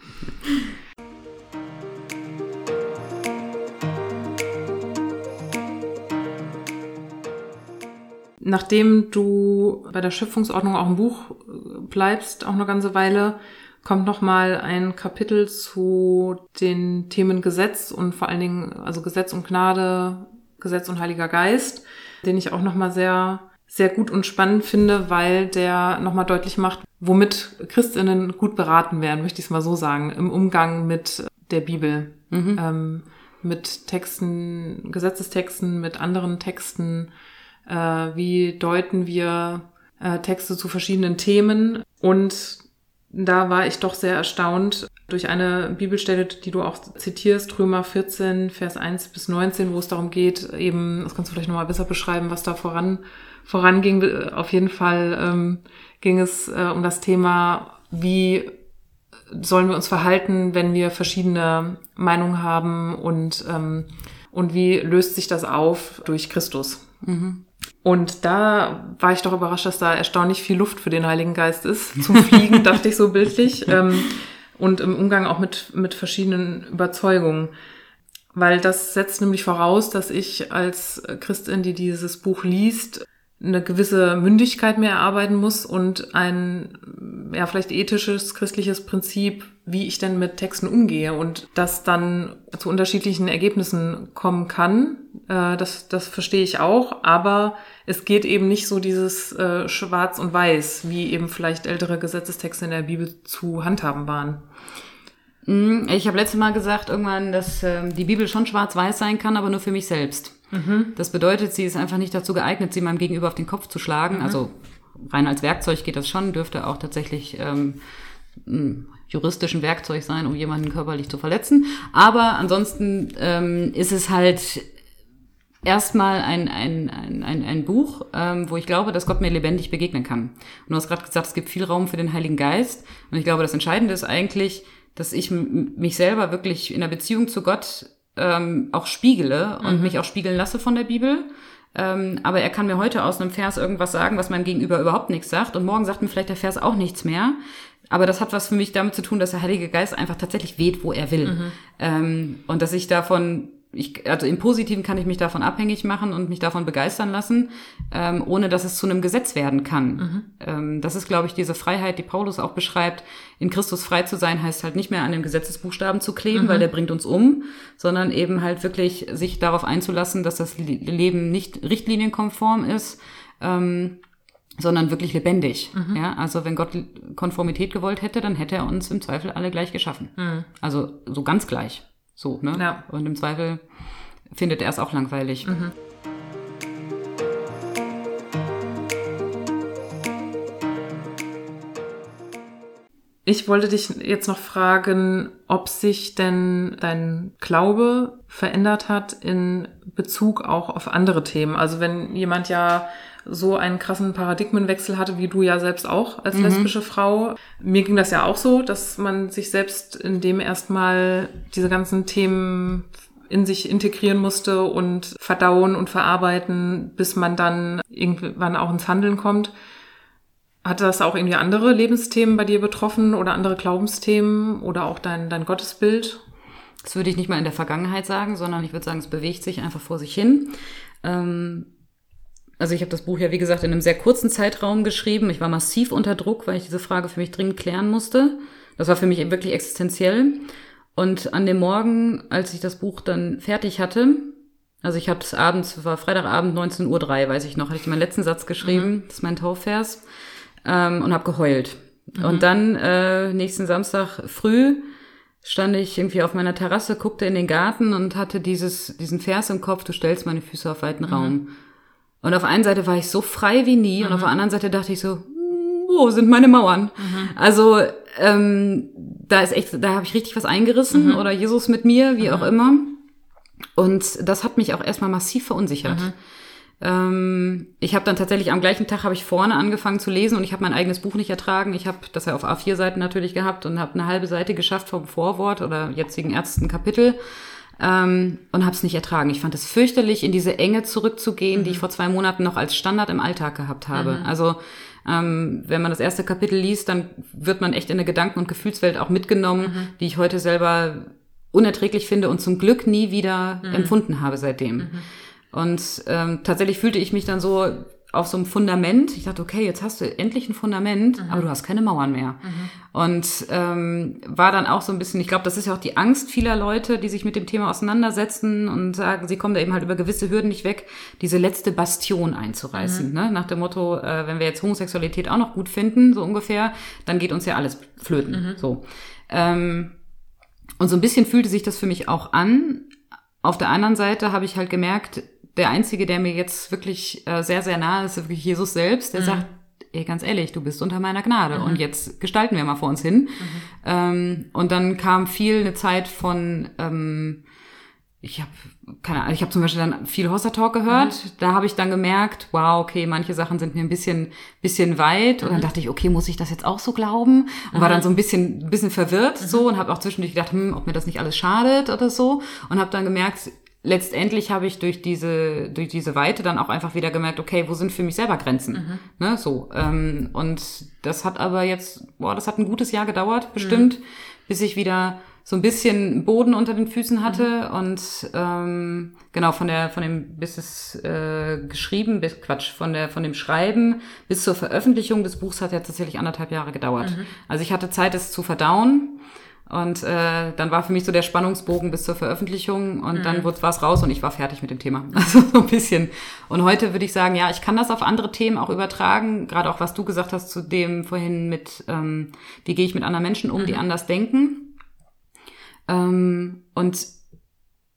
Nachdem du bei der Schöpfungsordnung auch im Buch äh, bleibst, auch eine ganze Weile, kommt noch mal ein Kapitel zu den Themen Gesetz und vor allen Dingen also Gesetz und Gnade, Gesetz und Heiliger Geist, den ich auch noch mal sehr sehr gut und spannend finde, weil der nochmal deutlich macht, womit Christinnen gut beraten werden, möchte ich es mal so sagen, im Umgang mit der Bibel. Mhm. Ähm, mit Texten, Gesetzestexten, mit anderen Texten. Äh, wie deuten wir äh, Texte zu verschiedenen Themen? Und da war ich doch sehr erstaunt durch eine Bibelstelle, die du auch zitierst, Römer 14, Vers 1 bis 19, wo es darum geht, eben, das kannst du vielleicht nochmal besser beschreiben, was da voran voranging. Auf jeden Fall ähm, ging es äh, um das Thema, wie sollen wir uns verhalten, wenn wir verschiedene Meinungen haben und, ähm, und wie löst sich das auf durch Christus. Mhm. Und da war ich doch überrascht, dass da erstaunlich viel Luft für den Heiligen Geist ist. [laughs] Zum Fliegen dachte ich so bildlich. [laughs] Ähm, und im Umgang auch mit, mit verschiedenen Überzeugungen. Weil das setzt nämlich voraus, dass ich als Christin, die dieses Buch liest, eine gewisse Mündigkeit mehr erarbeiten muss und ein ja vielleicht ethisches christliches Prinzip, wie ich denn mit Texten umgehe und das dann zu unterschiedlichen Ergebnissen kommen kann. Äh, das das verstehe ich auch, aber es geht eben nicht so dieses äh, Schwarz und Weiß, wie eben vielleicht ältere Gesetzestexte in der Bibel zu handhaben waren. Mhm, ich habe letztes Mal gesagt irgendwann, dass äh, die Bibel schon schwarz-weiß sein kann, aber nur für mich selbst. Mhm. Das bedeutet, sie ist einfach nicht dazu geeignet, sie meinem Gegenüber auf den Kopf zu schlagen. Mhm. Also rein als Werkzeug geht das schon, dürfte auch tatsächlich ähm, juristischen Werkzeug sein, um jemanden körperlich zu verletzen. Aber ansonsten ähm, ist es halt erstmal ein, ein, ein, ein, ein Buch, ähm, wo ich glaube, dass Gott mir lebendig begegnen kann. Und du hast gerade gesagt, es gibt viel Raum für den Heiligen Geist. Und ich glaube, das Entscheidende ist eigentlich, dass ich mich selber wirklich in der Beziehung zu Gott ähm, auch spiegele und mhm. mich auch spiegeln lasse von der Bibel. Ähm, aber er kann mir heute aus einem Vers irgendwas sagen, was meinem Gegenüber überhaupt nichts sagt. Und morgen sagt mir vielleicht der Vers auch nichts mehr. Aber das hat was für mich damit zu tun, dass der Heilige Geist einfach tatsächlich weht, wo er will. Mhm. Ähm, und dass ich davon ich, also im Positiven kann ich mich davon abhängig machen und mich davon begeistern lassen, ähm, ohne dass es zu einem Gesetz werden kann. Mhm. Ähm, das ist, glaube ich, diese Freiheit, die Paulus auch beschreibt. In Christus frei zu sein, heißt halt nicht mehr an dem Gesetzesbuchstaben zu kleben, mhm. weil der bringt uns um, sondern eben halt wirklich sich darauf einzulassen, dass das Leben nicht richtlinienkonform ist. Ähm, sondern wirklich lebendig. Mhm. Ja, also wenn Gott Konformität gewollt hätte, dann hätte er uns im Zweifel alle gleich geschaffen. Mhm. Also so ganz gleich. So, ne? Ja. Und im Zweifel findet er es auch langweilig. Mhm. Ich wollte dich jetzt noch fragen, ob sich denn dein Glaube verändert hat in Bezug auch auf andere Themen. Also wenn jemand ja so einen krassen Paradigmenwechsel hatte, wie du ja selbst auch als mhm. lesbische Frau. Mir ging das ja auch so, dass man sich selbst in dem erstmal diese ganzen Themen in sich integrieren musste und verdauen und verarbeiten, bis man dann irgendwann auch ins Handeln kommt. Hat das auch irgendwie andere Lebensthemen bei dir betroffen oder andere Glaubensthemen oder auch dein, dein Gottesbild? Das würde ich nicht mal in der Vergangenheit sagen, sondern ich würde sagen, es bewegt sich einfach vor sich hin. Ähm, also ich habe das Buch ja, wie gesagt, in einem sehr kurzen Zeitraum geschrieben. Ich war massiv unter Druck, weil ich diese Frage für mich dringend klären musste. Das war für mich wirklich existenziell. Und an dem Morgen, als ich das Buch dann fertig hatte, also ich habe es abends, war Freitagabend 19.03 Uhr, weiß ich noch, hatte ich meinen letzten Satz geschrieben, mhm. das ist mein Taufvers, ähm, und habe geheult. Mhm. Und dann äh, nächsten Samstag früh stand ich irgendwie auf meiner Terrasse, guckte in den Garten und hatte dieses, diesen Vers im Kopf, du stellst meine Füße auf weiten mhm. Raum. Und auf der einen Seite war ich so frei wie nie mhm. und auf der mhm. anderen Seite dachte ich so, wo sind meine Mauern? Mhm. Also ähm, da ist echt, da habe ich richtig was eingerissen mhm. oder Jesus mit mir, wie auch mhm. immer. Und das hat mich auch erstmal massiv verunsichert. Mhm. Ähm, ich habe dann tatsächlich am gleichen Tag habe ich vorne angefangen zu lesen und ich habe mein eigenes Buch nicht ertragen. Ich habe das ja auf A4 Seiten natürlich gehabt und habe eine halbe Seite geschafft vom Vorwort oder jetzigen ersten Kapitel ähm, und habe es nicht ertragen. Ich fand es fürchterlich, in diese Enge zurückzugehen, mhm. die ich mhm. vor zwei Monaten noch als Standard im Alltag gehabt habe. Mhm. Also ähm, wenn man das erste Kapitel liest, dann wird man echt in eine Gedanken- und Gefühlswelt auch mitgenommen, mhm. die ich heute selber unerträglich finde und zum Glück nie wieder mhm. empfunden habe seitdem. Und ähm, tatsächlich fühlte ich mich dann so auf so einem Fundament. Ich dachte, okay, jetzt hast du endlich ein Fundament, mhm. aber du hast keine Mauern mehr. Mhm. Und ähm, war dann auch so ein bisschen, ich glaube, das ist ja auch die Angst vieler Leute, die sich mit dem Thema auseinandersetzen und sagen, sie kommen da eben halt über gewisse Hürden nicht weg, diese letzte Bastion einzureißen. Mhm. Ne? Nach dem Motto, äh, wenn wir jetzt Homosexualität auch noch gut finden, so ungefähr, dann geht uns ja alles flöten. So. Ähm, und so ein bisschen fühlte sich das für mich auch an. Auf der anderen Seite habe ich halt gemerkt, der Einzige, der mir jetzt wirklich äh, sehr, sehr nahe ist, ist wirklich Jesus selbst, der mhm. sagt, ey, ganz ehrlich, du bist unter meiner Gnade mhm. und jetzt gestalten wir mal vor uns hin. Mhm. Ähm, und dann kam viel eine Zeit von, ähm, ich habe keine Ahnung, ich habe zum Beispiel dann viel Hossa Talk gehört. Mhm. Da habe ich dann gemerkt, wow, okay, manche Sachen sind mir ein bisschen, bisschen weit. Und dann mhm. dachte ich, okay, muss ich das jetzt auch so glauben? Und war dann mhm. so ein bisschen, bisschen verwirrt mhm. so und habe auch zwischendurch gedacht, hm, ob mir das nicht alles schadet oder so. Und habe dann gemerkt, letztendlich habe ich durch diese, durch diese Weite dann auch einfach wieder gemerkt, okay, wo sind für mich selber Grenzen? Mhm. Ne, so. Ähm, und das hat aber jetzt, boah, das hat ein gutes Jahr gedauert, bestimmt, mhm. bis ich wieder so ein bisschen Boden unter den Füßen hatte mhm. und ähm, genau von der von dem bis es äh, geschrieben bis Quatsch von der von dem Schreiben bis zur Veröffentlichung des Buchs hat ja tatsächlich anderthalb Jahre gedauert. Mhm. Also ich hatte Zeit, es zu verdauen. Und äh, dann war für mich so der Spannungsbogen bis zur Veröffentlichung und mhm. dann war es raus und ich war fertig mit dem Thema. [laughs] Also so ein bisschen. Und heute würde ich sagen, ja, ich kann das auf andere Themen auch übertragen, gerade auch was du gesagt hast zu dem vorhin mit, ähm, wie gehe ich mit anderen Menschen um, mhm. die anders denken. Ähm, und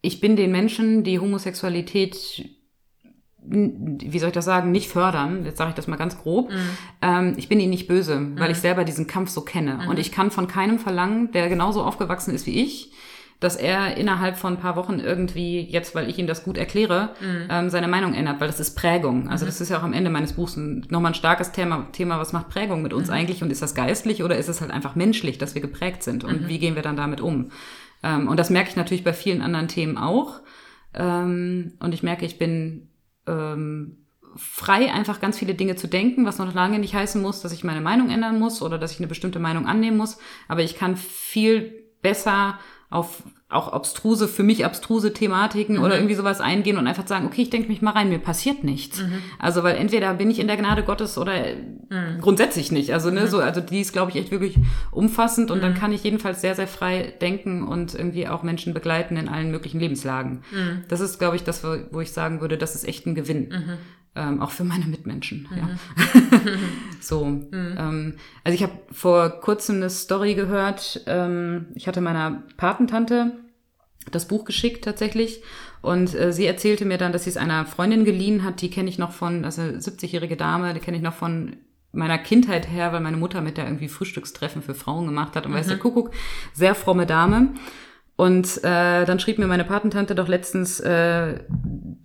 ich bin den Menschen, die Homosexualität wie soll ich das sagen, nicht fördern, jetzt sage ich das mal ganz grob, mhm. ähm, ich bin ihnen nicht böse, mhm. weil ich selber diesen Kampf so kenne. Mhm. Und ich kann von keinem verlangen, der genauso aufgewachsen ist wie ich, dass er innerhalb von ein paar Wochen irgendwie, jetzt weil ich ihm das gut erkläre, mhm. ähm, seine Meinung ändert, weil das ist Prägung. Also mhm. das ist ja auch am Ende meines Buchs nochmal ein starkes Thema, Thema, was macht Prägung mit uns mhm. eigentlich und ist das geistlich oder ist es halt einfach menschlich, dass wir geprägt sind und mhm. wie gehen wir dann damit um? Ähm, und das merke ich natürlich bei vielen anderen Themen auch. Ähm, und ich merke, ich bin ähm, frei, einfach ganz viele Dinge zu denken, was noch lange nicht heißen muss, dass ich meine Meinung ändern muss oder dass ich eine bestimmte Meinung annehmen muss. Aber ich kann viel besser auf auch abstruse, für mich abstruse Thematiken mhm. oder irgendwie sowas eingehen und einfach sagen, okay, ich denke mich mal rein, mir passiert nichts. Mhm. Also, weil entweder bin ich in der Gnade Gottes oder mhm. grundsätzlich nicht. Also, ne, mhm. so, also die ist, glaube ich, echt wirklich umfassend und dann mhm. kann ich jedenfalls sehr, sehr frei denken und irgendwie auch Menschen begleiten in allen möglichen Lebenslagen. Mhm. Das ist, glaube ich, das, wo ich sagen würde, das ist echt ein Gewinn ähm, auch für meine Mitmenschen. Mhm. Ja. [laughs] so, mhm. ähm, also ich habe vor kurzem eine Story gehört. Ähm, ich hatte meiner Patentante das Buch geschickt tatsächlich und äh, sie erzählte mir dann, dass sie es einer Freundin geliehen hat. Die kenne ich noch von, also 70-jährige Dame, die kenne ich noch von meiner Kindheit her, weil meine Mutter mit der irgendwie Frühstückstreffen für Frauen gemacht hat und mhm. weiß der Kuckuck, sehr fromme Dame. Und äh, dann schrieb mir meine Patentante doch letztens, äh,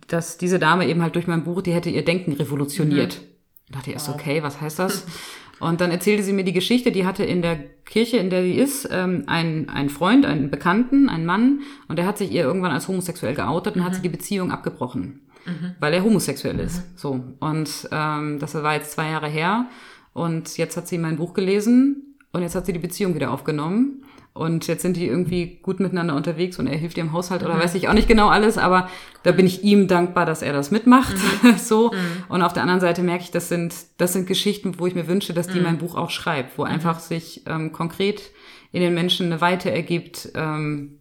dass diese Dame eben halt durch mein Buch, die hätte ihr Denken revolutioniert. Mhm. Da dachte ich erst, okay, was heißt das? [laughs] Und dann erzählte sie mir die Geschichte, die hatte in der Kirche, in der sie ist, ähm, ein, ein Freund, einen Bekannten, einen Mann, und der hat sich ihr irgendwann als homosexuell geoutet und mhm. hat sie die Beziehung abgebrochen, mhm. weil er homosexuell ist. Mhm. So. Und ähm, das war jetzt zwei Jahre her. Und jetzt hat sie mein Buch gelesen und jetzt hat sie die Beziehung wieder aufgenommen. Und jetzt sind die irgendwie gut miteinander unterwegs und er hilft ihr im Haushalt mhm. oder weiß ich auch nicht genau alles, aber da bin ich ihm dankbar, dass er das mitmacht. Mhm. [laughs] so. Mhm. Und auf der anderen Seite merke ich, das sind, das sind Geschichten, wo ich mir wünsche, dass die mhm. mein Buch auch schreibt, wo mhm. einfach sich ähm, konkret in den Menschen eine Weite ergibt, ähm,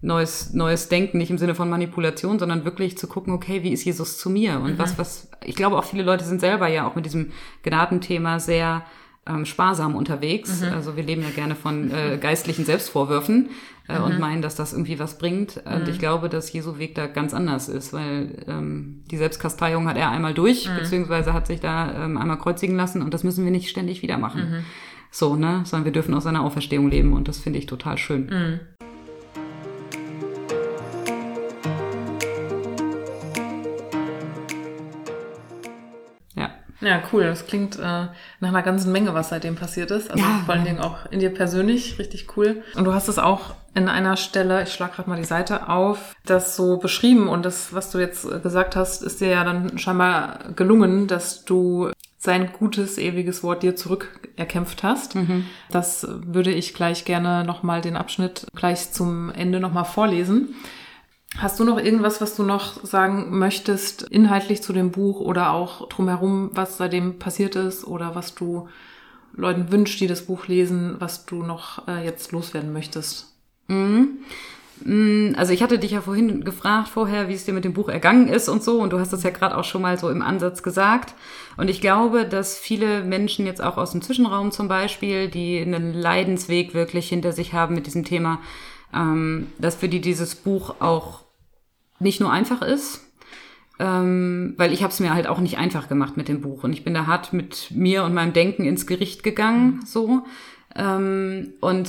neues, neues Denken, nicht im Sinne von Manipulation, sondern wirklich zu gucken, okay, wie ist Jesus zu mir? Und was, mhm. was, ich glaube auch viele Leute sind selber ja auch mit diesem Gnadenthema sehr ähm, sparsam unterwegs. Mhm. Also wir leben ja gerne von äh, geistlichen Selbstvorwürfen äh, mhm. und meinen, dass das irgendwie was bringt. Und ich mhm. glaube, dass Jesu Weg da ganz anders ist, weil ähm, die Selbstkasteiung hat er einmal durch, mhm. beziehungsweise hat sich da ähm, einmal kreuzigen lassen und das müssen wir nicht ständig wieder machen. Mhm. So, ne? Sondern wir dürfen aus seiner Auferstehung leben und das finde ich total schön. Ja, cool. Das klingt äh, nach einer ganzen Menge, was seitdem passiert ist. Also ja, vor allen Dingen auch in dir persönlich richtig cool. Und du hast es auch in einer Stelle, ich schlage gerade mal die Seite auf, das so beschrieben und das, was du jetzt gesagt hast, ist dir ja dann scheinbar gelungen, dass du sein gutes, ewiges Wort dir zurückerkämpft hast. Mhm. Das würde ich gleich gerne nochmal den Abschnitt gleich zum Ende nochmal vorlesen. Hast du noch irgendwas, was du noch sagen möchtest, inhaltlich zu dem Buch oder auch drumherum, was seitdem passiert ist oder was du Leuten wünschst, die das Buch lesen, was du noch äh, jetzt loswerden möchtest? Mhm. Mm, also ich hatte dich ja vorhin gefragt vorher, wie es dir mit dem Buch ergangen ist und so, und du hast das ja gerade auch schon mal so im Ansatz gesagt. Und ich glaube, dass viele Menschen jetzt auch aus dem Zwischenraum zum Beispiel, die einen Leidensweg wirklich hinter sich haben mit diesem Thema, ähm, dass für die dieses Buch auch nicht nur einfach ist, ähm, weil ich habe es mir halt auch nicht einfach gemacht mit dem Buch und ich bin da hart mit mir und meinem Denken ins Gericht gegangen, so. Ähm, und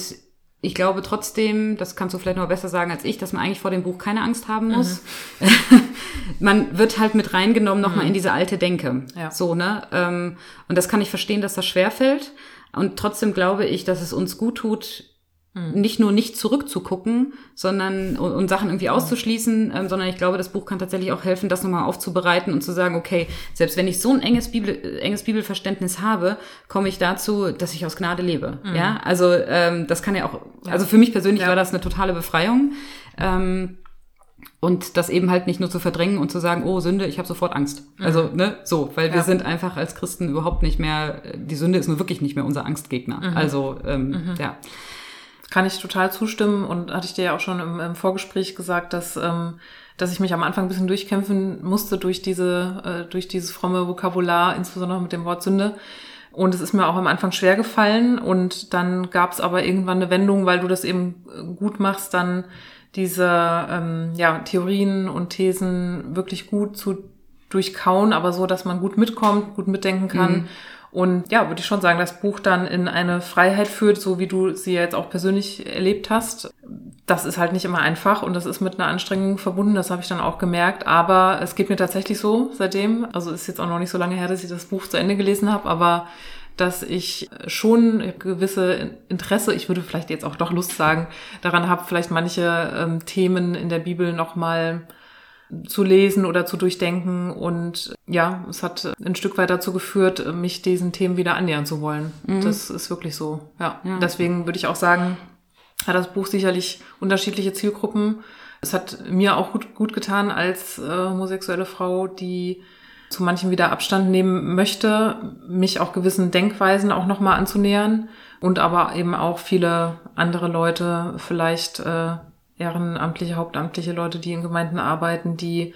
ich glaube trotzdem, das kannst du vielleicht noch besser sagen als ich, dass man eigentlich vor dem Buch keine Angst haben muss. Mhm. [laughs] man wird halt mit reingenommen nochmal mhm. in diese alte Denke. Ja. So, ne? Ähm, und das kann ich verstehen, dass das schwerfällt. Und trotzdem glaube ich, dass es uns gut tut. Nicht nur nicht zurückzugucken, sondern und, und Sachen irgendwie auszuschließen, ähm, sondern ich glaube, das Buch kann tatsächlich auch helfen, das nochmal aufzubereiten und zu sagen, okay, selbst wenn ich so ein enges, Bibel, äh, enges Bibelverständnis habe, komme ich dazu, dass ich aus Gnade lebe. Mhm. Ja, also ähm, das kann ja auch, also für mich persönlich ja. war das eine totale Befreiung. Ähm, und das eben halt nicht nur zu verdrängen und zu sagen, oh Sünde, ich habe sofort Angst. Mhm. Also ne, so, weil ja. wir sind einfach als Christen überhaupt nicht mehr. Die Sünde ist nur wirklich nicht mehr unser Angstgegner. Mhm. Also ähm, mhm. ja. Kann ich total zustimmen und hatte ich dir ja auch schon im, im Vorgespräch gesagt, dass, ähm, dass ich mich am Anfang ein bisschen durchkämpfen musste durch diese, äh, durch dieses fromme Vokabular, insbesondere mit dem Wort Sünde. Und es ist mir auch am Anfang schwer gefallen und dann gab es aber irgendwann eine Wendung, weil du das eben gut machst, dann diese ähm, ja, Theorien und Thesen wirklich gut zu durchkauen, aber so, dass man gut mitkommt, gut mitdenken kann. Mhm. Und ja, würde ich schon sagen, das Buch dann in eine Freiheit führt, so wie du sie jetzt auch persönlich erlebt hast. Das ist halt nicht immer einfach und das ist mit einer Anstrengung verbunden, das habe ich dann auch gemerkt. Aber es geht mir tatsächlich so seitdem. Also ist jetzt auch noch nicht so lange her, dass ich das Buch zu Ende gelesen habe, aber dass ich schon gewisse Interesse, ich würde vielleicht jetzt auch doch Lust sagen, daran habe, vielleicht manche ähm, Themen in der Bibel nochmal mal zu lesen oder zu durchdenken. Und ja, es hat ein Stück weit dazu geführt, mich diesen Themen wieder annähern zu wollen. Mhm. Das ist wirklich so. Ja. ja. Deswegen würde ich auch sagen, hat das Buch sicherlich unterschiedliche Zielgruppen. Es hat mir auch gut, gut getan als äh, homosexuelle Frau, die zu manchen wieder Abstand nehmen möchte, mich auch gewissen Denkweisen auch nochmal anzunähern und aber eben auch viele andere Leute vielleicht äh, ehrenamtliche, hauptamtliche Leute, die in Gemeinden arbeiten, die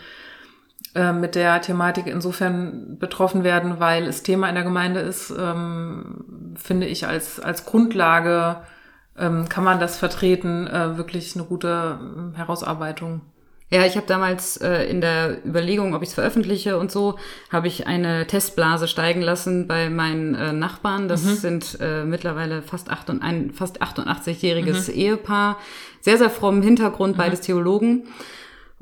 äh, mit der Thematik insofern betroffen werden, weil es Thema in der Gemeinde ist, ähm, finde ich als, als Grundlage ähm, kann man das vertreten, äh, wirklich eine gute äh, Herausarbeitung. Ja, ich habe damals äh, in der Überlegung, ob ich es veröffentliche und so, habe ich eine Testblase steigen lassen bei meinen äh, Nachbarn. Das mhm. sind äh, mittlerweile fast, acht und ein, fast 88-jähriges mhm. Ehepaar. Sehr, sehr frommen Hintergrund, mhm. beides Theologen.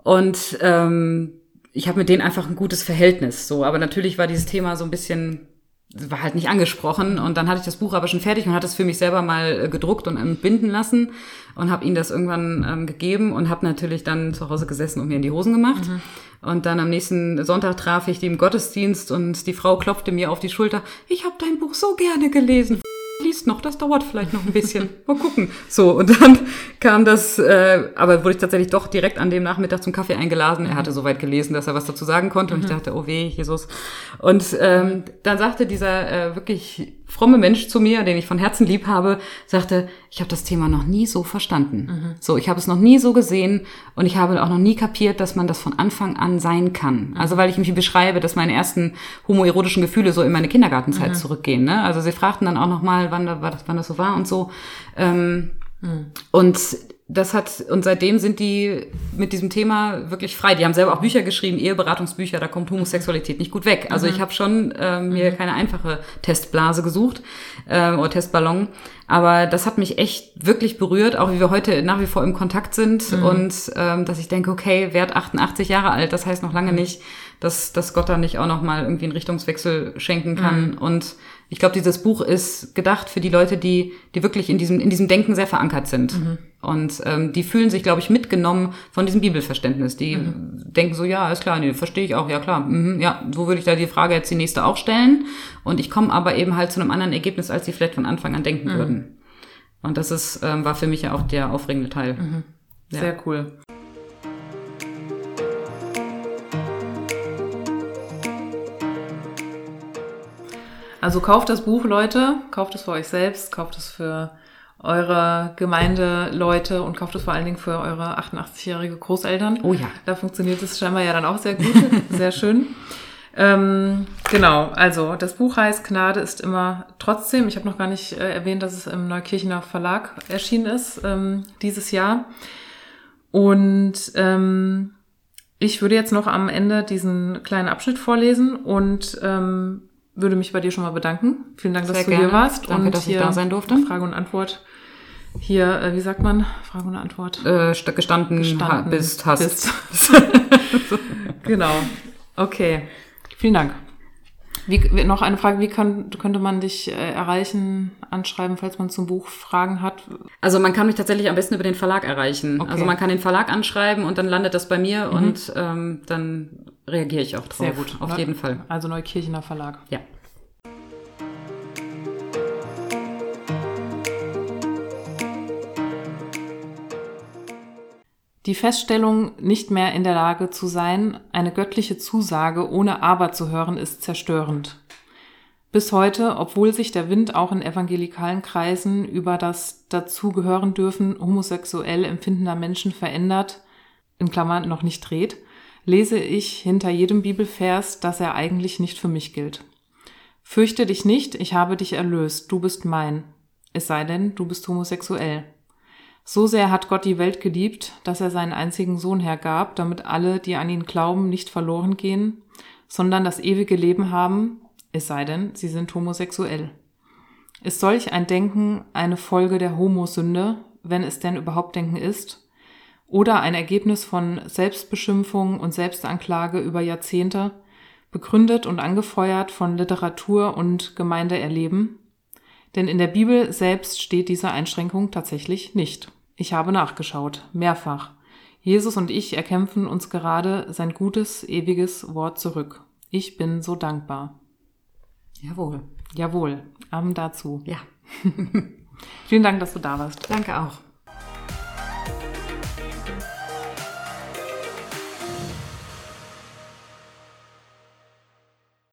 Und ähm, ich habe mit denen einfach ein gutes Verhältnis. So, aber natürlich war dieses Thema so ein bisschen war halt nicht angesprochen und dann hatte ich das Buch aber schon fertig und hatte es für mich selber mal äh, gedruckt und entbinden lassen und habe ihnen das irgendwann ähm, gegeben und habe natürlich dann zu Hause gesessen und mir in die Hosen gemacht. Mhm. Und dann am nächsten Sonntag traf ich die im Gottesdienst und die Frau klopfte mir auf die Schulter. Ich habe dein Buch so gerne gelesen liest noch, das dauert vielleicht noch ein bisschen. [laughs] Mal gucken. So, und dann kam das, äh, aber wurde ich tatsächlich doch direkt an dem Nachmittag zum Kaffee eingeladen. Er hatte soweit gelesen, dass er was dazu sagen konnte. Und ich mhm. dachte, oh weh, Jesus. Und ähm, dann sagte dieser äh, wirklich fromme Mensch zu mir, den ich von Herzen lieb habe, sagte, ich habe das Thema noch nie so verstanden. Mhm. So, ich habe es noch nie so gesehen und ich habe auch noch nie kapiert, dass man das von Anfang an sein kann. Mhm. Also weil ich mich beschreibe, dass meine ersten homoerotischen Gefühle so in meine Kindergartenzeit mhm. zurückgehen. Ne? Also sie fragten dann auch noch mal, wann, wann das so war und so. Ähm, mhm. Und das hat, und seitdem sind die mit diesem Thema wirklich frei. Die haben selber auch Bücher geschrieben, Eheberatungsbücher, da kommt Homosexualität nicht gut weg. Also mhm. ich habe schon äh, mir mhm. keine einfache Testblase gesucht äh, oder Testballon. Aber das hat mich echt wirklich berührt, auch wie wir heute nach wie vor im Kontakt sind mhm. und ähm, dass ich denke, okay, Wert 88 Jahre alt, das heißt noch lange mhm. nicht, dass, dass Gott da nicht auch noch mal irgendwie einen Richtungswechsel schenken kann. Mhm. Und ich glaube, dieses Buch ist gedacht für die Leute, die, die wirklich in diesem, in diesem Denken sehr verankert sind. Mhm. Und ähm, die fühlen sich, glaube ich, mitgenommen von diesem Bibelverständnis. Die mhm. denken so, ja, ist klar, nee, verstehe ich auch, ja klar, mhm, ja, so würde ich da die Frage jetzt die nächste auch stellen. Und ich komme aber eben halt zu einem anderen Ergebnis, als sie vielleicht von Anfang an denken mhm. würden. Und das ist, ähm, war für mich ja auch der aufregende Teil. Mhm. Sehr ja. cool. Also kauft das Buch, Leute, kauft es für euch selbst, kauft es für eure Gemeindeleute und kauft es vor allen Dingen für eure 88-jährige Großeltern. Oh ja. Da funktioniert es scheinbar ja dann auch sehr gut. [laughs] sehr schön. Ähm, genau, also das Buch heißt Gnade ist immer trotzdem. Ich habe noch gar nicht äh, erwähnt, dass es im Neukirchener Verlag erschienen ist ähm, dieses Jahr. Und ähm, ich würde jetzt noch am Ende diesen kleinen Abschnitt vorlesen und ähm, würde mich bei dir schon mal bedanken. Vielen Dank, Sehr dass du gerne. hier warst Danke, und dass hier ich da sein durfte. Frage und Antwort. Hier, äh, wie sagt man? Frage und Antwort. Äh, gestanden, gestanden bist, hast. Bist. [laughs] genau. Okay. Vielen Dank. Wie, noch eine Frage, wie kann, könnte man dich äh, erreichen, anschreiben, falls man zum Buch Fragen hat? Also man kann mich tatsächlich am besten über den Verlag erreichen. Okay. Also man kann den Verlag anschreiben und dann landet das bei mir mhm. und ähm, dann reagiere ich auch drauf. Sehr gut. Auf jeden Fall. Also Neukirchener Verlag. Ja. Die Feststellung, nicht mehr in der Lage zu sein, eine göttliche Zusage ohne Aber zu hören, ist zerstörend. Bis heute, obwohl sich der Wind auch in evangelikalen Kreisen über das dazugehören dürfen homosexuell empfindender Menschen verändert, in Klammern noch nicht dreht, lese ich hinter jedem Bibelvers, dass er eigentlich nicht für mich gilt. Fürchte dich nicht, ich habe dich erlöst, du bist mein. Es sei denn, du bist homosexuell. So sehr hat Gott die Welt geliebt, dass er seinen einzigen Sohn hergab, damit alle, die an ihn glauben, nicht verloren gehen, sondern das ewige Leben haben, es sei denn, sie sind homosexuell. Ist solch ein Denken eine Folge der Homosünde, wenn es denn überhaupt Denken ist, oder ein Ergebnis von Selbstbeschimpfung und Selbstanklage über Jahrzehnte, begründet und angefeuert von Literatur und Gemeindeerleben? Denn in der Bibel selbst steht diese Einschränkung tatsächlich nicht. Ich habe nachgeschaut, mehrfach. Jesus und ich erkämpfen uns gerade sein gutes, ewiges Wort zurück. Ich bin so dankbar. Jawohl. Jawohl. Abend dazu. Ja. [laughs] Vielen Dank, dass du da warst. Danke auch.